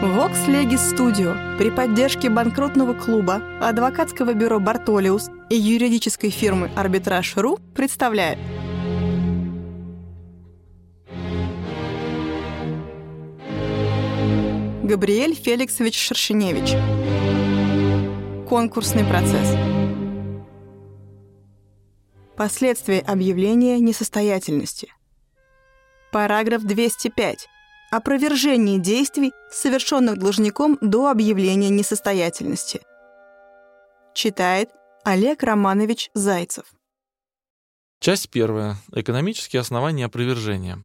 Vox Legis Studio при поддержке банкротного клуба, адвокатского бюро «Бартолиус» и юридической фирмы «Арбитраж.ру» представляет. Габриэль Феликсович Шершеневич. Конкурсный процесс. Последствия объявления несостоятельности. Параграф 205 Опровержение действий, совершенных должником до объявления несостоятельности. Читает Олег Романович Зайцев. Часть первая. Экономические основания опровержения.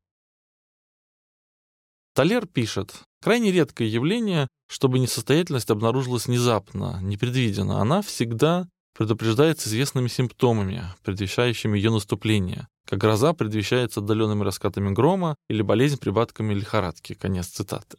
Талер пишет, крайне редкое явление, чтобы несостоятельность обнаружилась внезапно, непредвиденно. Она всегда предупреждается известными симптомами, предвещающими ее наступление, как гроза предвещается отдаленными раскатами грома или болезнь припадками лихорадки. Конец цитаты.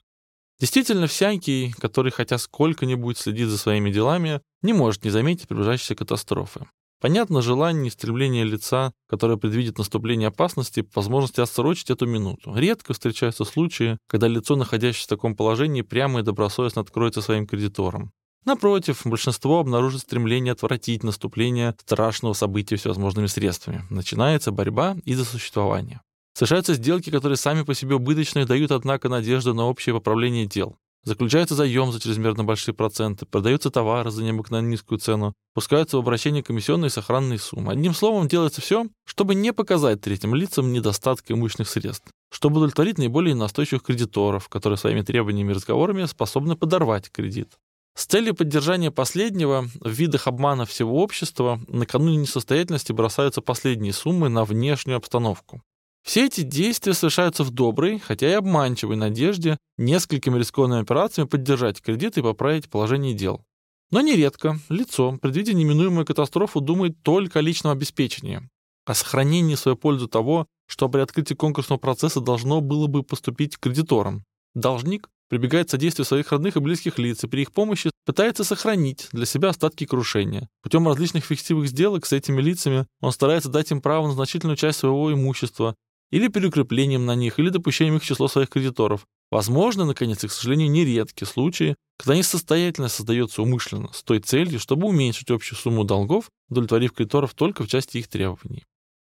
Действительно, всякий, который хотя сколько-нибудь следит за своими делами, не может не заметить приближающейся катастрофы. Понятно желание и стремление лица, которое предвидит наступление опасности, по возможности отсрочить эту минуту. Редко встречаются случаи, когда лицо, находящееся в таком положении, прямо и добросовестно откроется своим кредиторам. Напротив, большинство обнаружит стремление отвратить наступление страшного события всевозможными средствами. Начинается борьба из-за существования. Совершаются сделки, которые сами по себе убыточные, дают, однако, надежду на общее поправление дел. Заключается заем за чрезмерно большие проценты, продаются товары за необыкновенно низкую цену, пускаются в обращение комиссионные и сохранные суммы. Одним словом, делается все, чтобы не показать третьим лицам недостатка имущественных средств, чтобы удовлетворить наиболее настойчивых кредиторов, которые своими требованиями и разговорами способны подорвать кредит. С целью поддержания последнего в видах обмана всего общества накануне несостоятельности бросаются последние суммы на внешнюю обстановку. Все эти действия совершаются в доброй, хотя и обманчивой надежде несколькими рискованными операциями поддержать кредит и поправить положение дел. Но нередко лицо, предвидя неминуемую катастрофу, думает только о личном обеспечении, о сохранении в свою пользу того, что при открытии конкурсного процесса должно было бы поступить кредиторам. Должник прибегает к содействию своих родных и близких лиц и при их помощи пытается сохранить для себя остатки крушения. Путем различных фиктивных сделок с этими лицами он старается дать им право на значительную часть своего имущества или перекреплением на них, или допущением их в число своих кредиторов. Возможно, наконец, и, к сожалению, нередки случаи, когда несостоятельность создается умышленно, с той целью, чтобы уменьшить общую сумму долгов, удовлетворив кредиторов только в части их требований.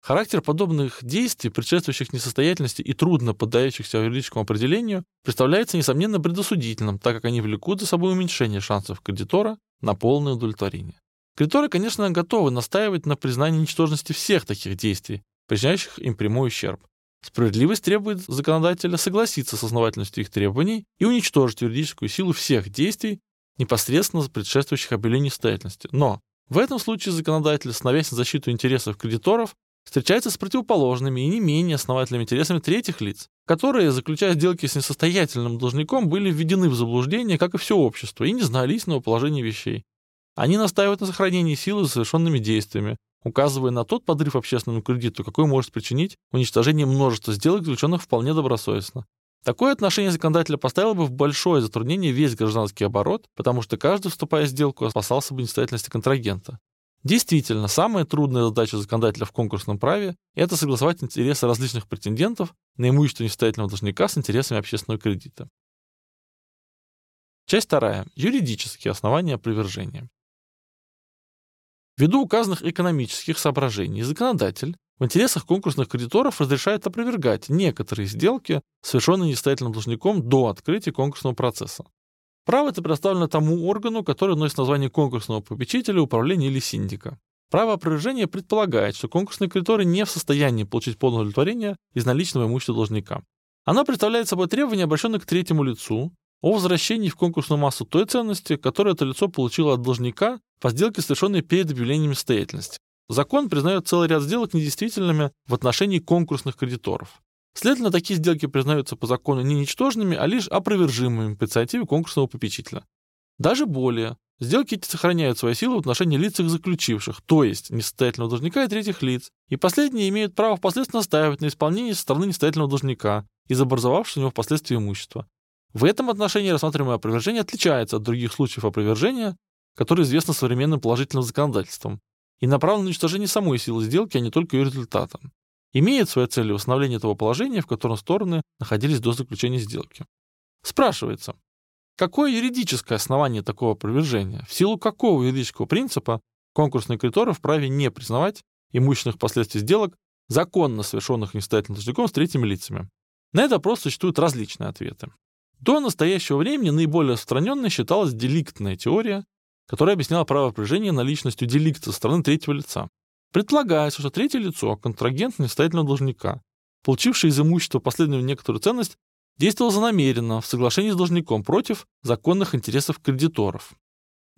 Характер подобных действий, предшествующих несостоятельности и трудно поддающихся юридическому определению, представляется, несомненно, предосудительным, так как они влекут за собой уменьшение шансов кредитора на полное удовлетворение. Кредиторы, конечно, готовы настаивать на признании ничтожности всех таких действий, причиняющих им прямой ущерб. Справедливость требует законодателя согласиться с основательностью их требований и уничтожить юридическую силу всех действий, непосредственно предшествующих объявлению несостоятельности. Но в этом случае законодатель, становясь на защиту интересов кредиторов, встречается с противоположными и не менее основательными интересами третьих лиц, которые, заключая сделки с несостоятельным должником, были введены в заблуждение, как и все общество, и не знали истинного положения вещей. Они настаивают на сохранении силы за совершенными действиями, указывая на тот подрыв общественному кредиту, какой может причинить уничтожение множества сделок, заключенных вполне добросовестно. Такое отношение законодателя поставило бы в большое затруднение весь гражданский оборот, потому что каждый, вступая в сделку, опасался бы несостоятельности контрагента. Действительно, самая трудная задача законодателя в конкурсном праве – это согласовать интересы различных претендентов на имущество несостоятельного должника с интересами общественного кредита. Часть вторая. Юридические основания опровержения. Ввиду указанных экономических соображений, законодатель в интересах конкурсных кредиторов разрешает опровергать некоторые сделки, совершенные несостоятельным должником до открытия конкурсного процесса. Право это предоставлено тому органу, который носит название конкурсного попечителя, управления или синдика. Право опровержения предполагает, что конкурсные кредиторы не в состоянии получить полное удовлетворение из наличного имущества должника. Оно представляет собой требование, обращенное к третьему лицу, о возвращении в конкурсную массу той ценности, которую это лицо получило от должника по сделке, совершенной перед объявлением состоятельности. Закон признает целый ряд сделок недействительными в отношении конкурсных кредиторов. Следовательно, такие сделки признаются по закону не ничтожными, а лишь опровержимыми по инициативе конкурсного попечителя. Даже более, сделки эти сохраняют свою силу в отношении лиц их заключивших, то есть несостоятельного должника и третьих лиц, и последние имеют право впоследствии настаивать на исполнении со стороны несостоятельного должника из образовавшего у него впоследствии имущества. В этом отношении рассматриваемое опровержение отличается от других случаев опровержения, которые известны современным положительным законодательством, и направлено на уничтожение самой силы сделки, а не только ее результата имеет своей целью восстановление того положения, в котором стороны находились до заключения сделки. Спрашивается, Какое юридическое основание такого опровержения? В силу какого юридического принципа конкурсные кредиторы вправе не признавать имущественных последствий сделок, законно совершенных несостоятельным должником с третьими лицами? На этот вопрос существуют различные ответы. До настоящего времени наиболее распространенной считалась деликтная теория, которая объясняла право опровержения наличностью деликта со стороны третьего лица. Предполагается, что третье лицо, контрагент несостоятельного должника, получивший из имущества последнюю некоторую ценность, действовал занамеренно в соглашении с должником против законных интересов кредиторов.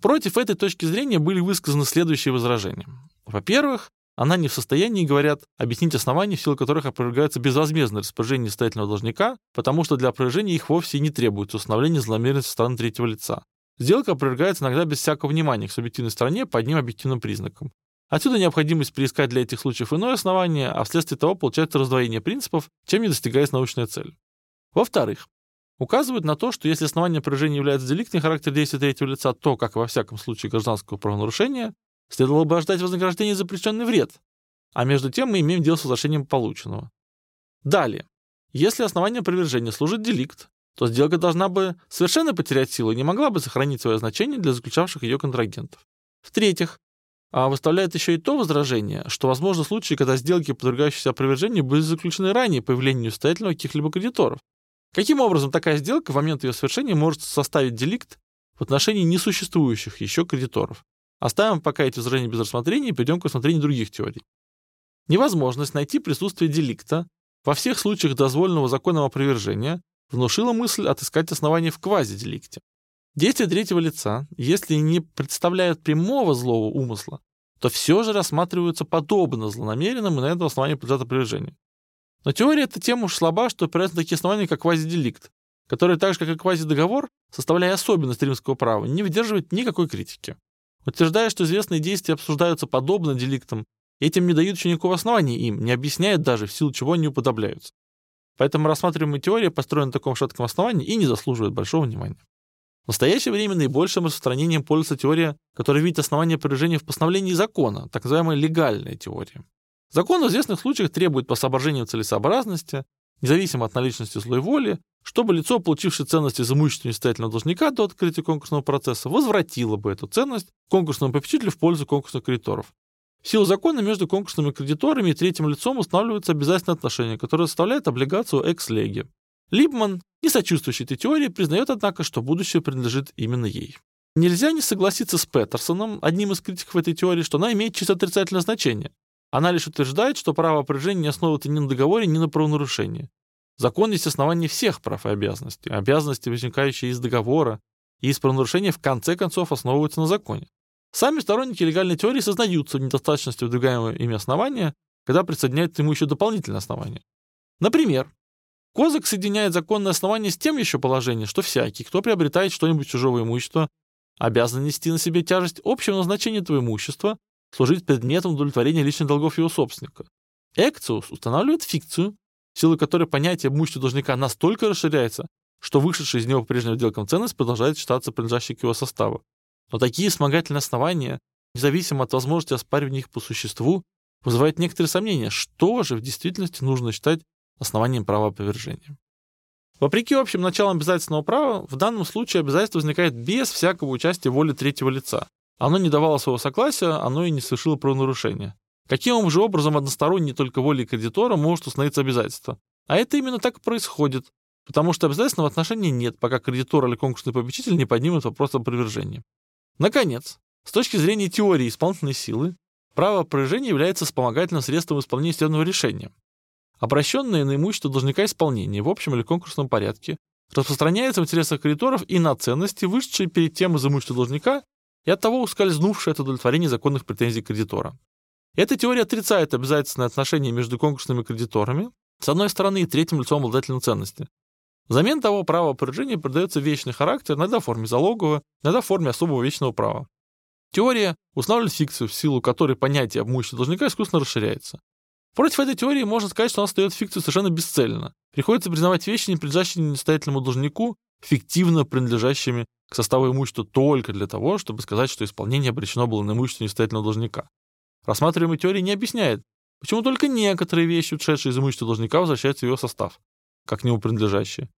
Против этой точки зрения были высказаны следующие возражения. Во-первых, она не в состоянии, говорят, объяснить основания, в силу которых опровергается безвозмездное распоряжение несостоятельного должника, потому что для опровержения их вовсе не требуется установление злонамеренности со стороны третьего лица. Сделка опровергается иногда без всякого внимания к субъективной стороне по одним объективным признакам. Отсюда необходимость приискать для этих случаев иное основание, а вследствие того получается раздвоение принципов, чем не достигается научная цель. Во-вторых, указывают на то, что если основание поражения является деликтный характер действия третьего лица, то, как и во всяком случае гражданского правонарушения, следовало бы ожидать вознаграждения за причиненный вред, а между тем мы имеем дело с возвращением полученного. Далее. Если основание опровержения служит деликт, то сделка должна бы совершенно потерять силу и не могла бы сохранить свое значение для заключавших ее контрагентов. В-третьих, а выставляет еще и то возражение, что возможны случаи, когда сделки, подвергающиеся опровержению, были заключены ранее появления неустоятельного каких-либо кредиторов, Каким образом такая сделка в момент ее совершения может составить деликт в отношении несуществующих еще кредиторов? Оставим пока эти возражения без рассмотрения и перейдем к рассмотрению других теорий. Невозможность найти присутствие деликта во всех случаях дозволенного законом опровержения внушила мысль отыскать основания в квазиделикте. Действия третьего лица, если не представляют прямого злого умысла, то все же рассматриваются подобно злонамеренным и на этом основании подлежат опровержению. Но теория эта тем уж слаба, что опирается на такие основания, как квазиделикт, который, так же как и квазидоговор, составляя особенность римского права, не выдерживает никакой критики. Утверждая, что известные действия обсуждаются подобно деликтам, этим не дают еще никакого основания им, не объясняют даже, в силу чего они уподобляются. Поэтому рассматриваемая теория построена на таком шатком основании и не заслуживает большого внимания. В настоящее время наибольшим распространением пользуется теория, которая видит основание поражения в постановлении закона, так называемая легальная теория. Закон в известных случаях требует по соображению целесообразности, независимо от наличности злой воли, чтобы лицо, получившее ценность из имущества несостоятельного должника до открытия конкурсного процесса, возвратило бы эту ценность конкурсному попечителю в пользу конкурсных кредиторов. В силу закона между конкурсными кредиторами и третьим лицом устанавливаются обязательные отношения, которые составляют облигацию экс-леги. Либман, не сочувствующий этой теории, признает, однако, что будущее принадлежит именно ей. Нельзя не согласиться с Петерсоном, одним из критиков этой теории, что она имеет чисто отрицательное значение, она лишь утверждает, что право опоряжения не основывается ни на договоре, ни на правонарушении. Закон есть основание всех прав и обязанностей. Обязанности, возникающие из договора и из правонарушения, в конце концов основываются на законе. Сами сторонники легальной теории сознаются в недостаточности выдвигаемого ими основания, когда присоединяют ему еще дополнительные основания. Например, Козак соединяет законное основание с тем еще положением, что всякий, кто приобретает что-нибудь чужого имущества, обязан нести на себе тяжесть общего назначения этого имущества служить предметом удовлетворения личных долгов его собственника. Экциус устанавливает фикцию, силой которой понятие имущества должника настолько расширяется, что вышедшая из него по прежним отделкам ценность продолжает считаться принадлежащей к его составу. Но такие вспомогательные основания, независимо от возможности оспаривания их по существу, вызывают некоторые сомнения, что же в действительности нужно считать основанием права опровержения. Вопреки общим началам обязательного права, в данном случае обязательство возникает без всякого участия воли третьего лица, оно не давало своего согласия, оно и не совершило правонарушения. Каким же образом односторонне только волей кредитора может установиться обязательство? А это именно так и происходит, потому что обязательного отношения нет, пока кредитор или конкурсный попечитель не поднимет вопрос о опровержении. Наконец, с точки зрения теории исполнительной силы, право опровержения является вспомогательным средством исполнения судебного решения. Обращенное на имущество должника исполнения в общем или конкурсном порядке распространяется в интересах кредиторов и на ценности, вышедшие перед тем из имущества должника и оттого ускользнувшее от удовлетворения законных претензий кредитора. Эта теория отрицает обязательственные отношения между конкурсными кредиторами, с одной стороны, и третьим лицом обладателем ценности. Взамен того право опоряжения придается вечный характер, иногда в форме залогового, иногда в форме особого вечного права. Теория устанавливает фикцию, в силу которой понятие об имуществе должника искусственно расширяется. Против этой теории можно сказать, что она остается фикцию совершенно бесцельно. Приходится признавать вещи, не принадлежащие несостоятельному должнику, фиктивно принадлежащими к составу имущества только для того, чтобы сказать, что исполнение обречено было на имущество несостоятельного должника. Рассматриваемая теория не объясняет, почему только некоторые вещи, ушедшие из имущества должника, возвращаются в его состав, как к нему принадлежащие.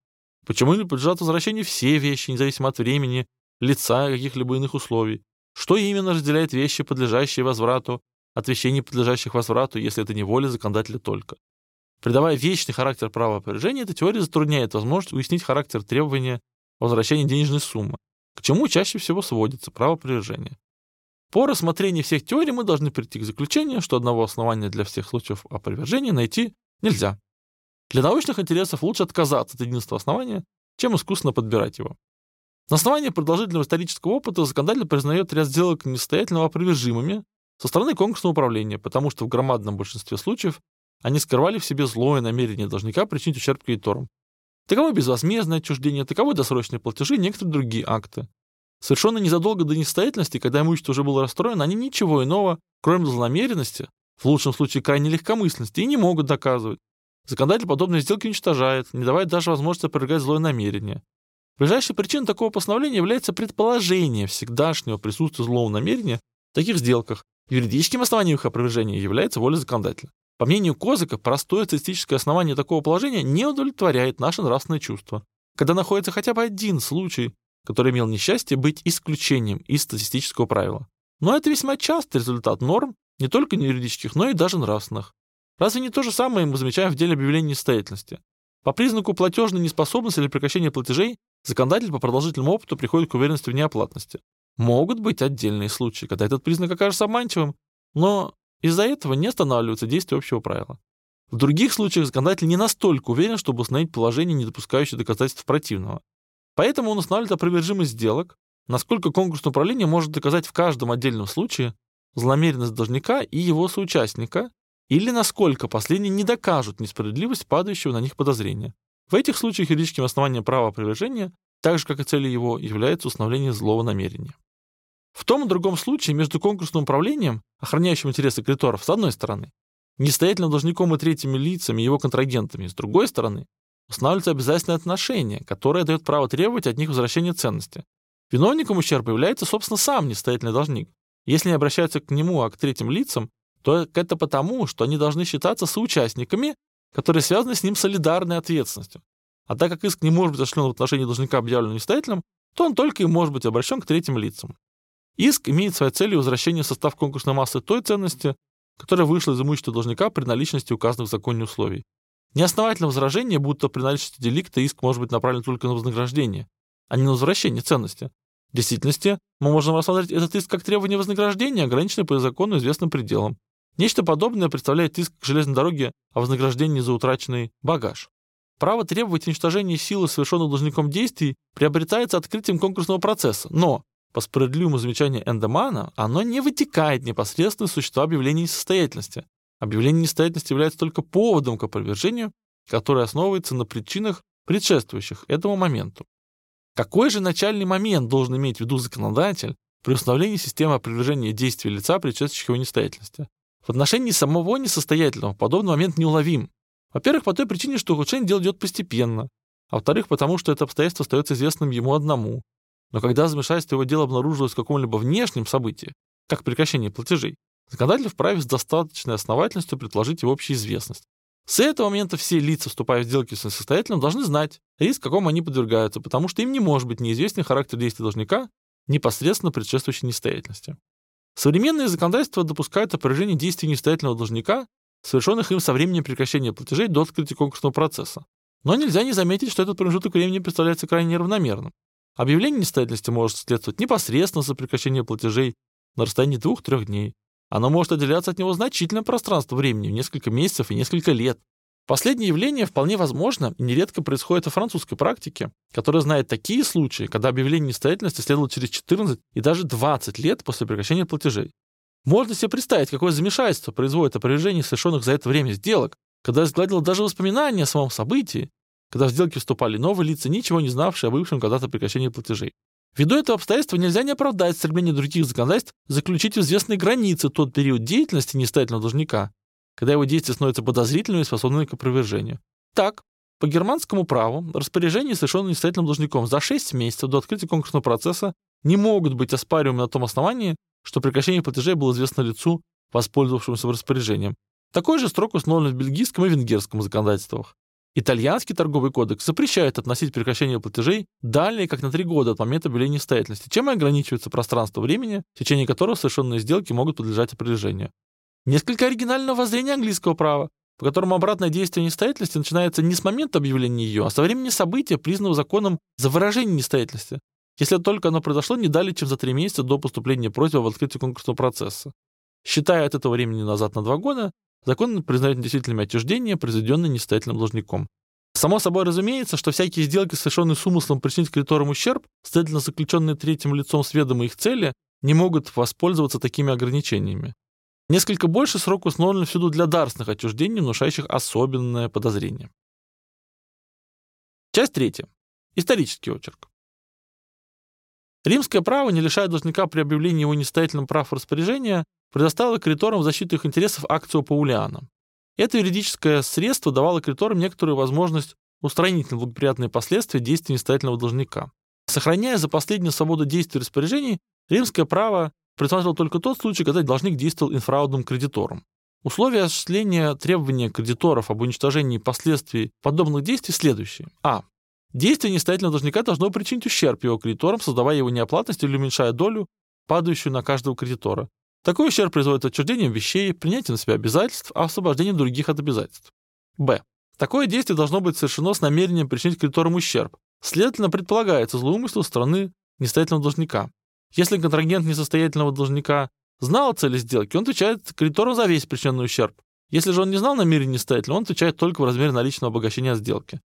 Почему не подлежат возвращению все вещи, независимо от времени, лица и каких-либо иных условий? Что именно разделяет вещи, подлежащие возврату, от вещей, не подлежащих возврату, если это не воля законодателя только? Придавая вечный характер права опоряжения, эта теория затрудняет возможность уяснить характер требования возвращения денежной суммы, к чему чаще всего сводится право опровержения. По рассмотрении всех теорий мы должны прийти к заключению, что одного основания для всех случаев опровержения найти нельзя. Для научных интересов лучше отказаться от единства основания, чем искусственно подбирать его. На основании продолжительного исторического опыта законодатель признает ряд сделок несостоятельного опровержимыми со стороны конкурсного управления, потому что в громадном большинстве случаев они скрывали в себе злое намерение должника причинить ущерб кредиторам. Таково безвозмездное отчуждение, таковы досрочные платежи и некоторые другие акты. Совершенно незадолго до несостоятельности, когда имущество уже было расстроено, они ничего иного, кроме злонамеренности, в лучшем случае крайней легкомысленности, и не могут доказывать. Законодатель подобные сделки уничтожает, не давая даже возможности опровергать злое намерение. Ближайшей причиной такого постановления является предположение всегдашнего присутствия злого намерения в таких сделках. Юридическим основанием их опровержения является воля законодателя. По мнению Козыка, простое статистическое основание такого положения не удовлетворяет наше нравственное чувство. Когда находится хотя бы один случай, который имел несчастье быть исключением из статистического правила. Но это весьма частый результат норм, не только не юридических, но и даже нравственных. Разве не то же самое мы замечаем в деле объявления несостоятельности? По признаку платежной неспособности или прекращения платежей законодатель по продолжительному опыту приходит к уверенности в неоплатности. Могут быть отдельные случаи, когда этот признак окажется обманчивым, но из-за этого не останавливается действие общего правила. В других случаях законодатель не настолько уверен, чтобы установить положение, не допускающее доказательств противного. Поэтому он устанавливает опровержимость сделок, насколько конкурсное управление может доказать в каждом отдельном случае злонамеренность должника и его соучастника, или насколько последние не докажут несправедливость падающего на них подозрения. В этих случаях юридическим основанием права опровержения, так же как и целью его, является установление злого намерения. В том и другом случае между конкурсным управлением, охраняющим интересы кредиторов, с одной стороны, нестоятельным должником и третьими лицами, его контрагентами, с другой стороны, устанавливается обязательное отношение, которое дает право требовать от них возвращения ценности. Виновником ущерба является, собственно, сам нестоятельный должник. Если не обращаются к нему, а к третьим лицам, то это потому, что они должны считаться соучастниками, которые связаны с ним солидарной ответственностью. А так как иск не может быть осуществлен в отношении должника, объявленного нестоятельным, то он только и может быть обращен к третьим лицам. Иск имеет своей целью возвращение в состав конкурсной массы той ценности, которая вышла из имущества должника при наличности указанных в законе условий. Неосновательное возражение, будто при наличности деликта иск может быть направлен только на вознаграждение, а не на возвращение ценности. В действительности, мы можем рассмотреть этот иск как требование вознаграждения, ограниченное по закону известным пределам. Нечто подобное представляет иск к железной дороге о вознаграждении за утраченный багаж. Право требовать уничтожения силы совершенных должником действий приобретается открытием конкурсного процесса, но, по справедливому замечанию Эндемана, оно не вытекает непосредственно из существа объявления несостоятельности. Объявление несостоятельности является только поводом к опровержению, которое основывается на причинах, предшествующих этому моменту. Какой же начальный момент должен иметь в виду законодатель при установлении системы опровержения действий лица, предшествующих его несостоятельности? В отношении самого несостоятельного подобный момент неуловим. Во-первых, по той причине, что ухудшение дела идет постепенно. А во-вторых, потому что это обстоятельство остается известным ему одному. Но когда замешательство его дела обнаружилось в каком-либо внешнем событии, как прекращение платежей, законодатель вправе с достаточной основательностью предложить его общеизвестность. С этого момента все лица, вступая в сделки с несостоятельным, должны знать риск, какому они подвергаются, потому что им не может быть неизвестен характер действий должника, непосредственно предшествующей несостоятельности. Современные законодательства допускают опоряжение действий несостоятельного должника, совершенных им со времени прекращения платежей до открытия конкурсного процесса. Но нельзя не заметить, что этот промежуток времени представляется крайне неравномерным. Объявление несостоятельности может следствовать непосредственно за прекращение платежей на расстоянии двух-трех дней. Оно может отделяться от него значительное пространство времени, в несколько месяцев и несколько лет. Последнее явление вполне возможно и нередко происходит во французской практике, которая знает такие случаи, когда объявление несостоятельности следовало через 14 и даже 20 лет после прекращения платежей. Можно себе представить, какое замешательство производит опровержение совершенных за это время сделок, когда сгладило даже воспоминания о самом событии, когда в сделки вступали новые лица, ничего не знавшие о бывшем когда-то прекращении платежей. Ввиду этого обстоятельства нельзя не оправдать стремление других законодательств заключить в известные границы тот период деятельности несостоятельного должника, когда его действия становятся подозрительными и способными к опровержению. Так, по германскому праву распоряжение, совершенное несостоятельным должником за 6 месяцев до открытия конкурсного процесса, не могут быть оспариваемы на том основании, что прекращение платежей было известно лицу, воспользовавшемуся распоряжением. Такой же срок установлен в бельгийском и венгерском законодательствах. Итальянский торговый кодекс запрещает относить прекращение платежей далее, как на три года от момента объявления несостоятельности, чем и ограничивается пространство времени, в течение которого совершенные сделки могут подлежать определению. Несколько оригинального воззрения английского права, по которому обратное действие несостоятельности начинается не с момента объявления ее, а со времени события, признанного законом за выражение несостоятельности, если только оно произошло не далее, чем за три месяца до поступления просьбы в открытие конкурсного процесса. Считая от этого времени назад на два года, закон признает недействительными отчуждения, произведенные несостоятельным должником. Само собой разумеется, что всякие сделки, совершенные с умыслом причинить кредиторам ущерб, следовательно заключенные третьим лицом с ведома их цели, не могут воспользоваться такими ограничениями. Несколько больше срок установлен всюду для дарственных отчуждений, внушающих особенное подозрение. Часть третья. Исторический очерк. Римское право не лишает должника при объявлении его несостоятельным прав распоряжения предоставила кредиторам в защиту их интересов акцию Паулиана. Это юридическое средство давало кредиторам некоторую возможность устранить неблагоприятные последствия действий несостоятельного должника. Сохраняя за последнюю свободу действий распоряжений, римское право предусматривало только тот случай, когда должник действовал инфраудным кредитором. Условия осуществления требования кредиторов об уничтожении последствий подобных действий следующие. А. Действие несостоятельного должника должно причинить ущерб его кредиторам, создавая его неоплатность или уменьшая долю, падающую на каждого кредитора. Такой ущерб производит отчуждением вещей, принятием на себя обязательств, а освобождением других от обязательств. Б. Такое действие должно быть совершено с намерением причинить кредиторам ущерб. Следовательно, предполагается злоумысел стороны несостоятельного должника. Если контрагент несостоятельного должника знал о цели сделки, он отвечает кредитору за весь причиненный ущерб. Если же он не знал намерения несостоятельного, он отвечает только в размере наличного обогащения сделки.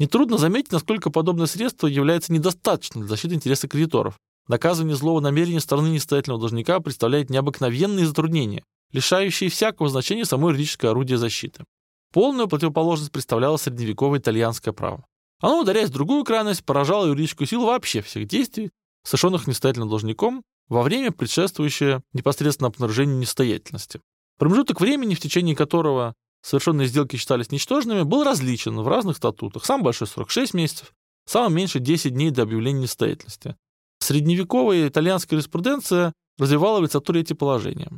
Нетрудно заметить, насколько подобное средство является недостаточным для защиты интереса кредиторов. Доказывание злого намерения стороны несостоятельного должника представляет необыкновенные затруднения, лишающие всякого значения само юридическое орудие защиты. Полную противоположность представляло средневековое итальянское право. Оно, ударяясь в другую крайность, поражало юридическую силу вообще всех действий, совершенных несостоятельным должником во время, предшествующее непосредственно обнаружению несостоятельности. Промежуток времени, в течение которого совершенные сделки считались ничтожными, был различен в разных статутах. Самый большой срок 6 месяцев, самый меньший 10 дней до объявления несостоятельности. Средневековая итальянская юриспруденция развивала в литературе эти положения.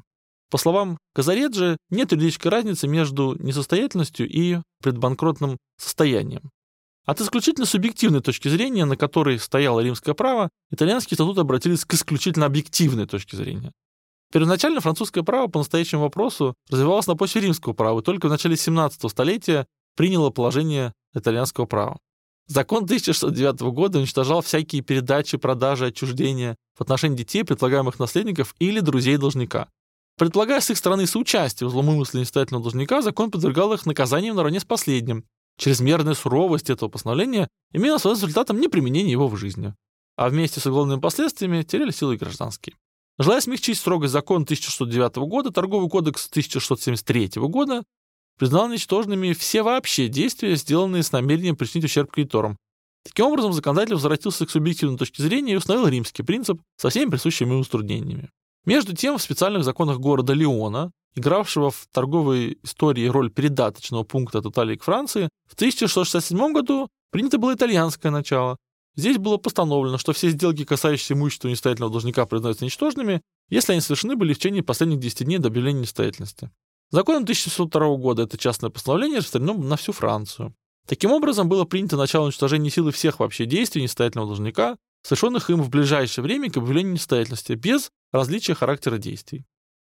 По словам Казареджи, нет юридической разницы между несостоятельностью и предбанкротным состоянием. От исключительно субъективной точки зрения, на которой стояло римское право, итальянские статуты обратились к исключительно объективной точке зрения. Первоначально французское право по настоящему вопросу развивалось на почве римского права и только в начале 17 столетия приняло положение итальянского права. Закон 1609 года уничтожал всякие передачи, продажи, отчуждения в отношении детей, предполагаемых наследников или друзей должника. Предполагая с их стороны соучастие в злоумысле несостоятельного должника, закон подвергал их наказаниям наравне с последним. Чрезмерная суровость этого постановления имела своим результатом неприменение его в жизни. А вместе с уголовными последствиями теряли силы гражданские. Желая смягчить строгость закона 1609 года, Торговый кодекс 1673 года признал ничтожными все вообще действия, сделанные с намерением причинить ущерб кредиторам. Таким образом, законодатель возвратился к субъективной точке зрения и установил римский принцип со всеми присущими ему затруднениями. Между тем, в специальных законах города Лиона, игравшего в торговой истории роль передаточного пункта от к Франции, в 1667 году принято было итальянское начало. Здесь было постановлено, что все сделки, касающиеся имущества несостоятельного должника, признаются ничтожными, если они совершены были в течение последних 10 дней до объявления несостоятельности. Законом 1602 года это частное постановление распространено на всю Францию. Таким образом, было принято начало уничтожения силы всех вообще действий несостоятельного должника, совершенных им в ближайшее время к объявлению несостоятельности, без различия характера действий.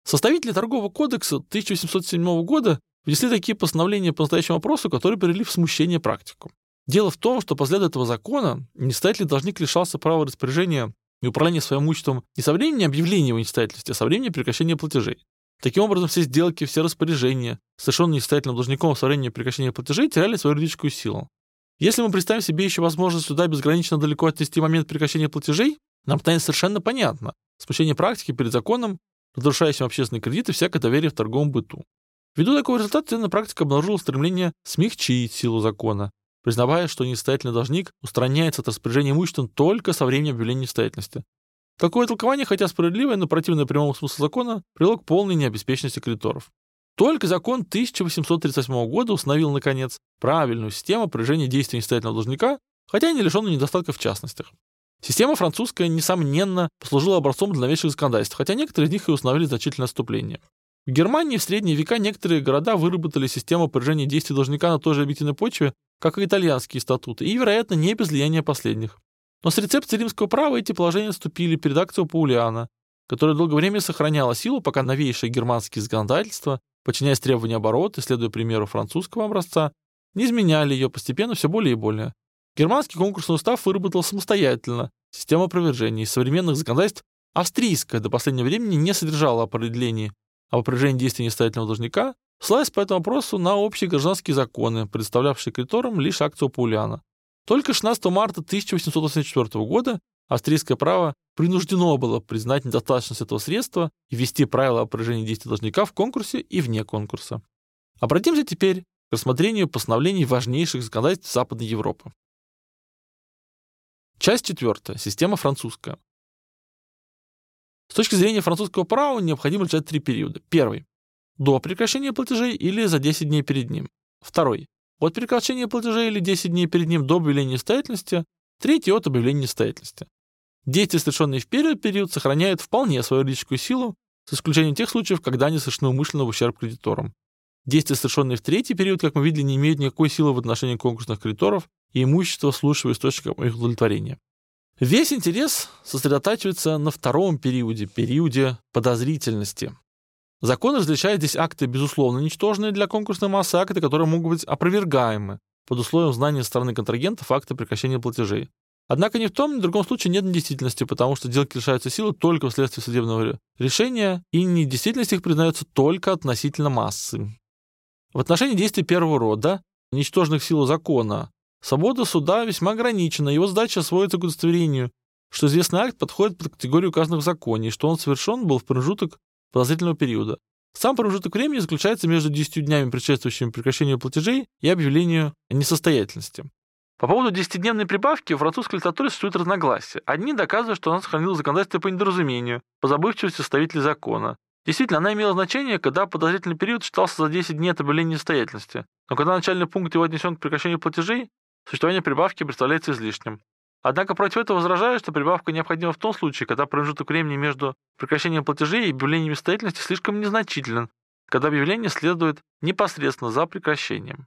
Составители Торгового кодекса 1807 года внесли такие постановления по настоящему вопросу, которые привели в смущение практику. Дело в том, что после этого закона несостоятельный должник лишался права распоряжения и управления своим имуществом не со времени объявления его несостоятельности, а со времени прекращения платежей. Таким образом, все сделки, все распоряжения, совершенные несостоятельным должником со времени прекращения платежей, теряли свою юридическую силу. Если мы представим себе еще возможность сюда безгранично далеко отнести момент прекращения платежей, нам станет совершенно понятно смущение практики перед законом, разрушающим общественные кредиты, всякое доверие в торговом быту. Ввиду такого результата ценная практика обнаружила стремление смягчить силу закона, признавая, что несостоятельный должник устраняется от распоряжения имуществом только со времени объявления несостоятельности. Такое толкование, хотя справедливое, но противное прямому смыслу закона, привело к полной необеспеченности кредиторов. Только закон 1838 года установил, наконец, правильную систему определения действий несостоятельного должника, хотя и не лишенную недостатков в частностях. Система французская, несомненно, послужила образцом для новейших законодательств, хотя некоторые из них и установили значительное отступление. В Германии в средние века некоторые города выработали систему определения действий должника на той же объективной почве, как и итальянские статуты, и, вероятно, не без влияния последних. Но с рецепцией римского права эти положения вступили перед акцией Паулиана, которая долгое время сохраняла силу, пока новейшие германские законодательства, подчиняясь требованиям оборота следуя примеру французского образца, не изменяли ее постепенно все более и более. Германский конкурсный устав выработал самостоятельно систему опровержений современных законодательств австрийская до последнего времени не содержала определений об опровержении действий несостоятельного должника, ссылаясь по этому вопросу на общие гражданские законы, предоставлявшие кредиторам лишь акцию Пауляна. Только 16 марта 1884 года австрийское право принуждено было признать недостаточность этого средства и ввести правила о опровержении действий должника в конкурсе и вне конкурса. Обратимся теперь к рассмотрению постановлений важнейших законодательств Западной Европы. Часть четвертая. Система французская. С точки зрения французского права необходимо решать три периода. Первый. До прекращения платежей или за 10 дней перед ним. Второй. От прекращения платежей или 10 дней перед ним до объявления несостоятельности. Третий. От объявления несостоятельности. Действия, совершенные в первый период, сохраняют вполне свою юридическую силу, с исключением тех случаев, когда они совершены умышленно в ущерб кредиторам. Действия, совершенные в третий период, как мы видели, не имеют никакой силы в отношении конкурсных кредиторов и имущества, служащего источником их удовлетворения. Весь интерес сосредотачивается на втором периоде, периоде подозрительности. Закон различает здесь акты, безусловно, ничтожные для конкурсной массы, акты, которые могут быть опровергаемы под условием знания стороны контрагентов акта прекращения платежей. Однако ни в том, ни в другом случае нет недействительности, потому что сделки лишаются силы только вследствие судебного решения, и недействительность их признается только относительно массы. В отношении действий первого рода, ничтожных силу закона, Свобода суда весьма ограничена, его задача сводится к удостоверению, что известный акт подходит под категорию указанных в законе, и что он совершен был в промежуток подозрительного периода. Сам промежуток времени заключается между 10 днями, предшествующими прекращению платежей и объявлению несостоятельности. По поводу 10-дневной прибавки в французской литературе существует разногласия. Одни доказывают, что она сохранила законодательство по недоразумению, по забывчивости составителей закона. Действительно, она имела значение, когда подозрительный период считался за 10 дней от объявления несостоятельности. Но когда начальный пункт его отнесен к прекращению платежей, существование прибавки представляется излишним. Однако против этого возражают, что прибавка необходима в том случае, когда промежуток времени между прекращением платежей и объявлением несостоятельности слишком незначителен, когда объявление следует непосредственно за прекращением.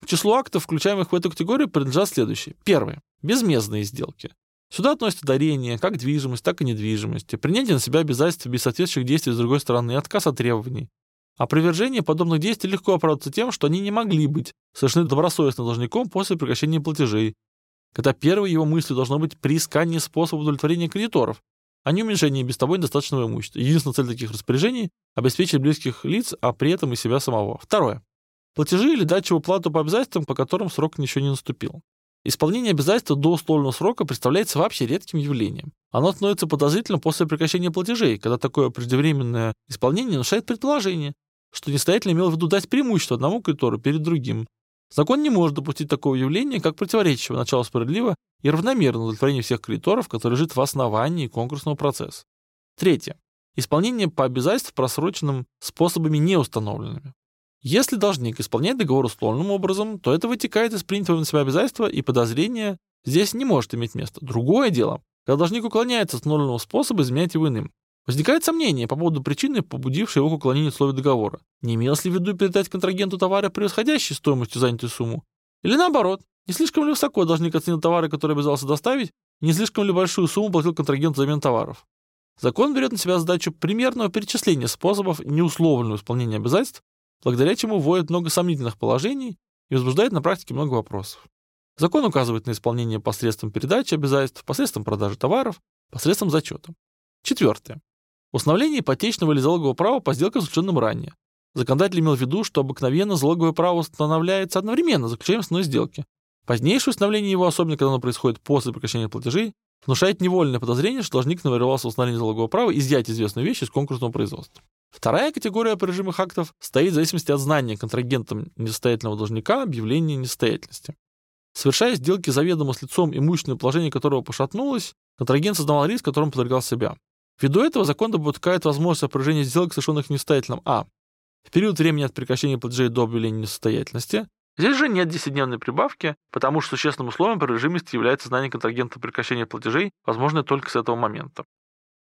К числу актов, включаемых в эту категорию, принадлежат следующие. Первое. Безмездные сделки. Сюда относятся дарения, как движимость, так и недвижимость, принятие на себя обязательств без соответствующих действий с другой стороны, отказ от требований, Опровержение подобных действий легко оправдывается тем, что они не могли быть совершены добросовестным должником после прекращения платежей, когда первой его мыслью должно быть приискание способа удовлетворения кредиторов, а не уменьшение без того недостаточного имущества. Единственная цель таких распоряжений – обеспечить близких лиц, а при этом и себя самого. Второе. Платежи или дача в уплату по обязательствам, по которым срок еще не наступил. Исполнение обязательства до условленного срока представляется вообще редким явлением. Оно становится подозрительным после прекращения платежей, когда такое преждевременное исполнение нарушает предположение, что нестоятельно имел в виду дать преимущество одному кредитору перед другим. Закон не может допустить такого явления, как противоречивое начало справедливо и равномерно удовлетворение всех кредиторов, которые лежит в основании конкурсного процесса. Третье. Исполнение по обязательствам просроченным способами неустановленными. Если должник исполняет договор условным образом, то это вытекает из принятого на себя обязательства, и подозрение здесь не может иметь места. Другое дело, когда должник уклоняется от установленного способа изменять его иным. Возникает сомнение по поводу причины, побудившей его к уклонению условий договора. Не имелось ли в виду передать контрагенту товары, превосходящие стоимостью занятую сумму? Или наоборот, не слишком ли высоко должник оценил товары, которые обязался доставить, не слишком ли большую сумму платил контрагент взамен товаров? Закон берет на себя задачу примерного перечисления способов неусловленного исполнения обязательств, благодаря чему вводит много сомнительных положений и возбуждает на практике много вопросов. Закон указывает на исполнение посредством передачи обязательств, посредством продажи товаров, посредством зачета. Четвертое. Установление ипотечного или залогового права по сделкам, заключенным ранее. Законодатель имел в виду, что обыкновенно залоговое право устанавливается одновременно с заключением основной сделки. Позднейшее установление его, особенно когда оно происходит после прекращения платежей, внушает невольное подозрение, что должник намеревался установление залогового права изъять известную вещь из конкурсного производства. Вторая категория опережимых актов стоит в зависимости от знания контрагентом несостоятельного должника объявления несостоятельности. Совершая сделки заведомо с лицом, имущественное положение которого пошатнулось, контрагент создавал риск, которому подвергал себя. Ввиду этого закон допускает возможность опровержения сделок, совершенных несостоятельным а. В период времени от прекращения платежей до объявления несостоятельности. Здесь же нет 10-дневной прибавки, потому что существенным условием опровержимости является знание контрагента прекращения платежей, возможное только с этого момента.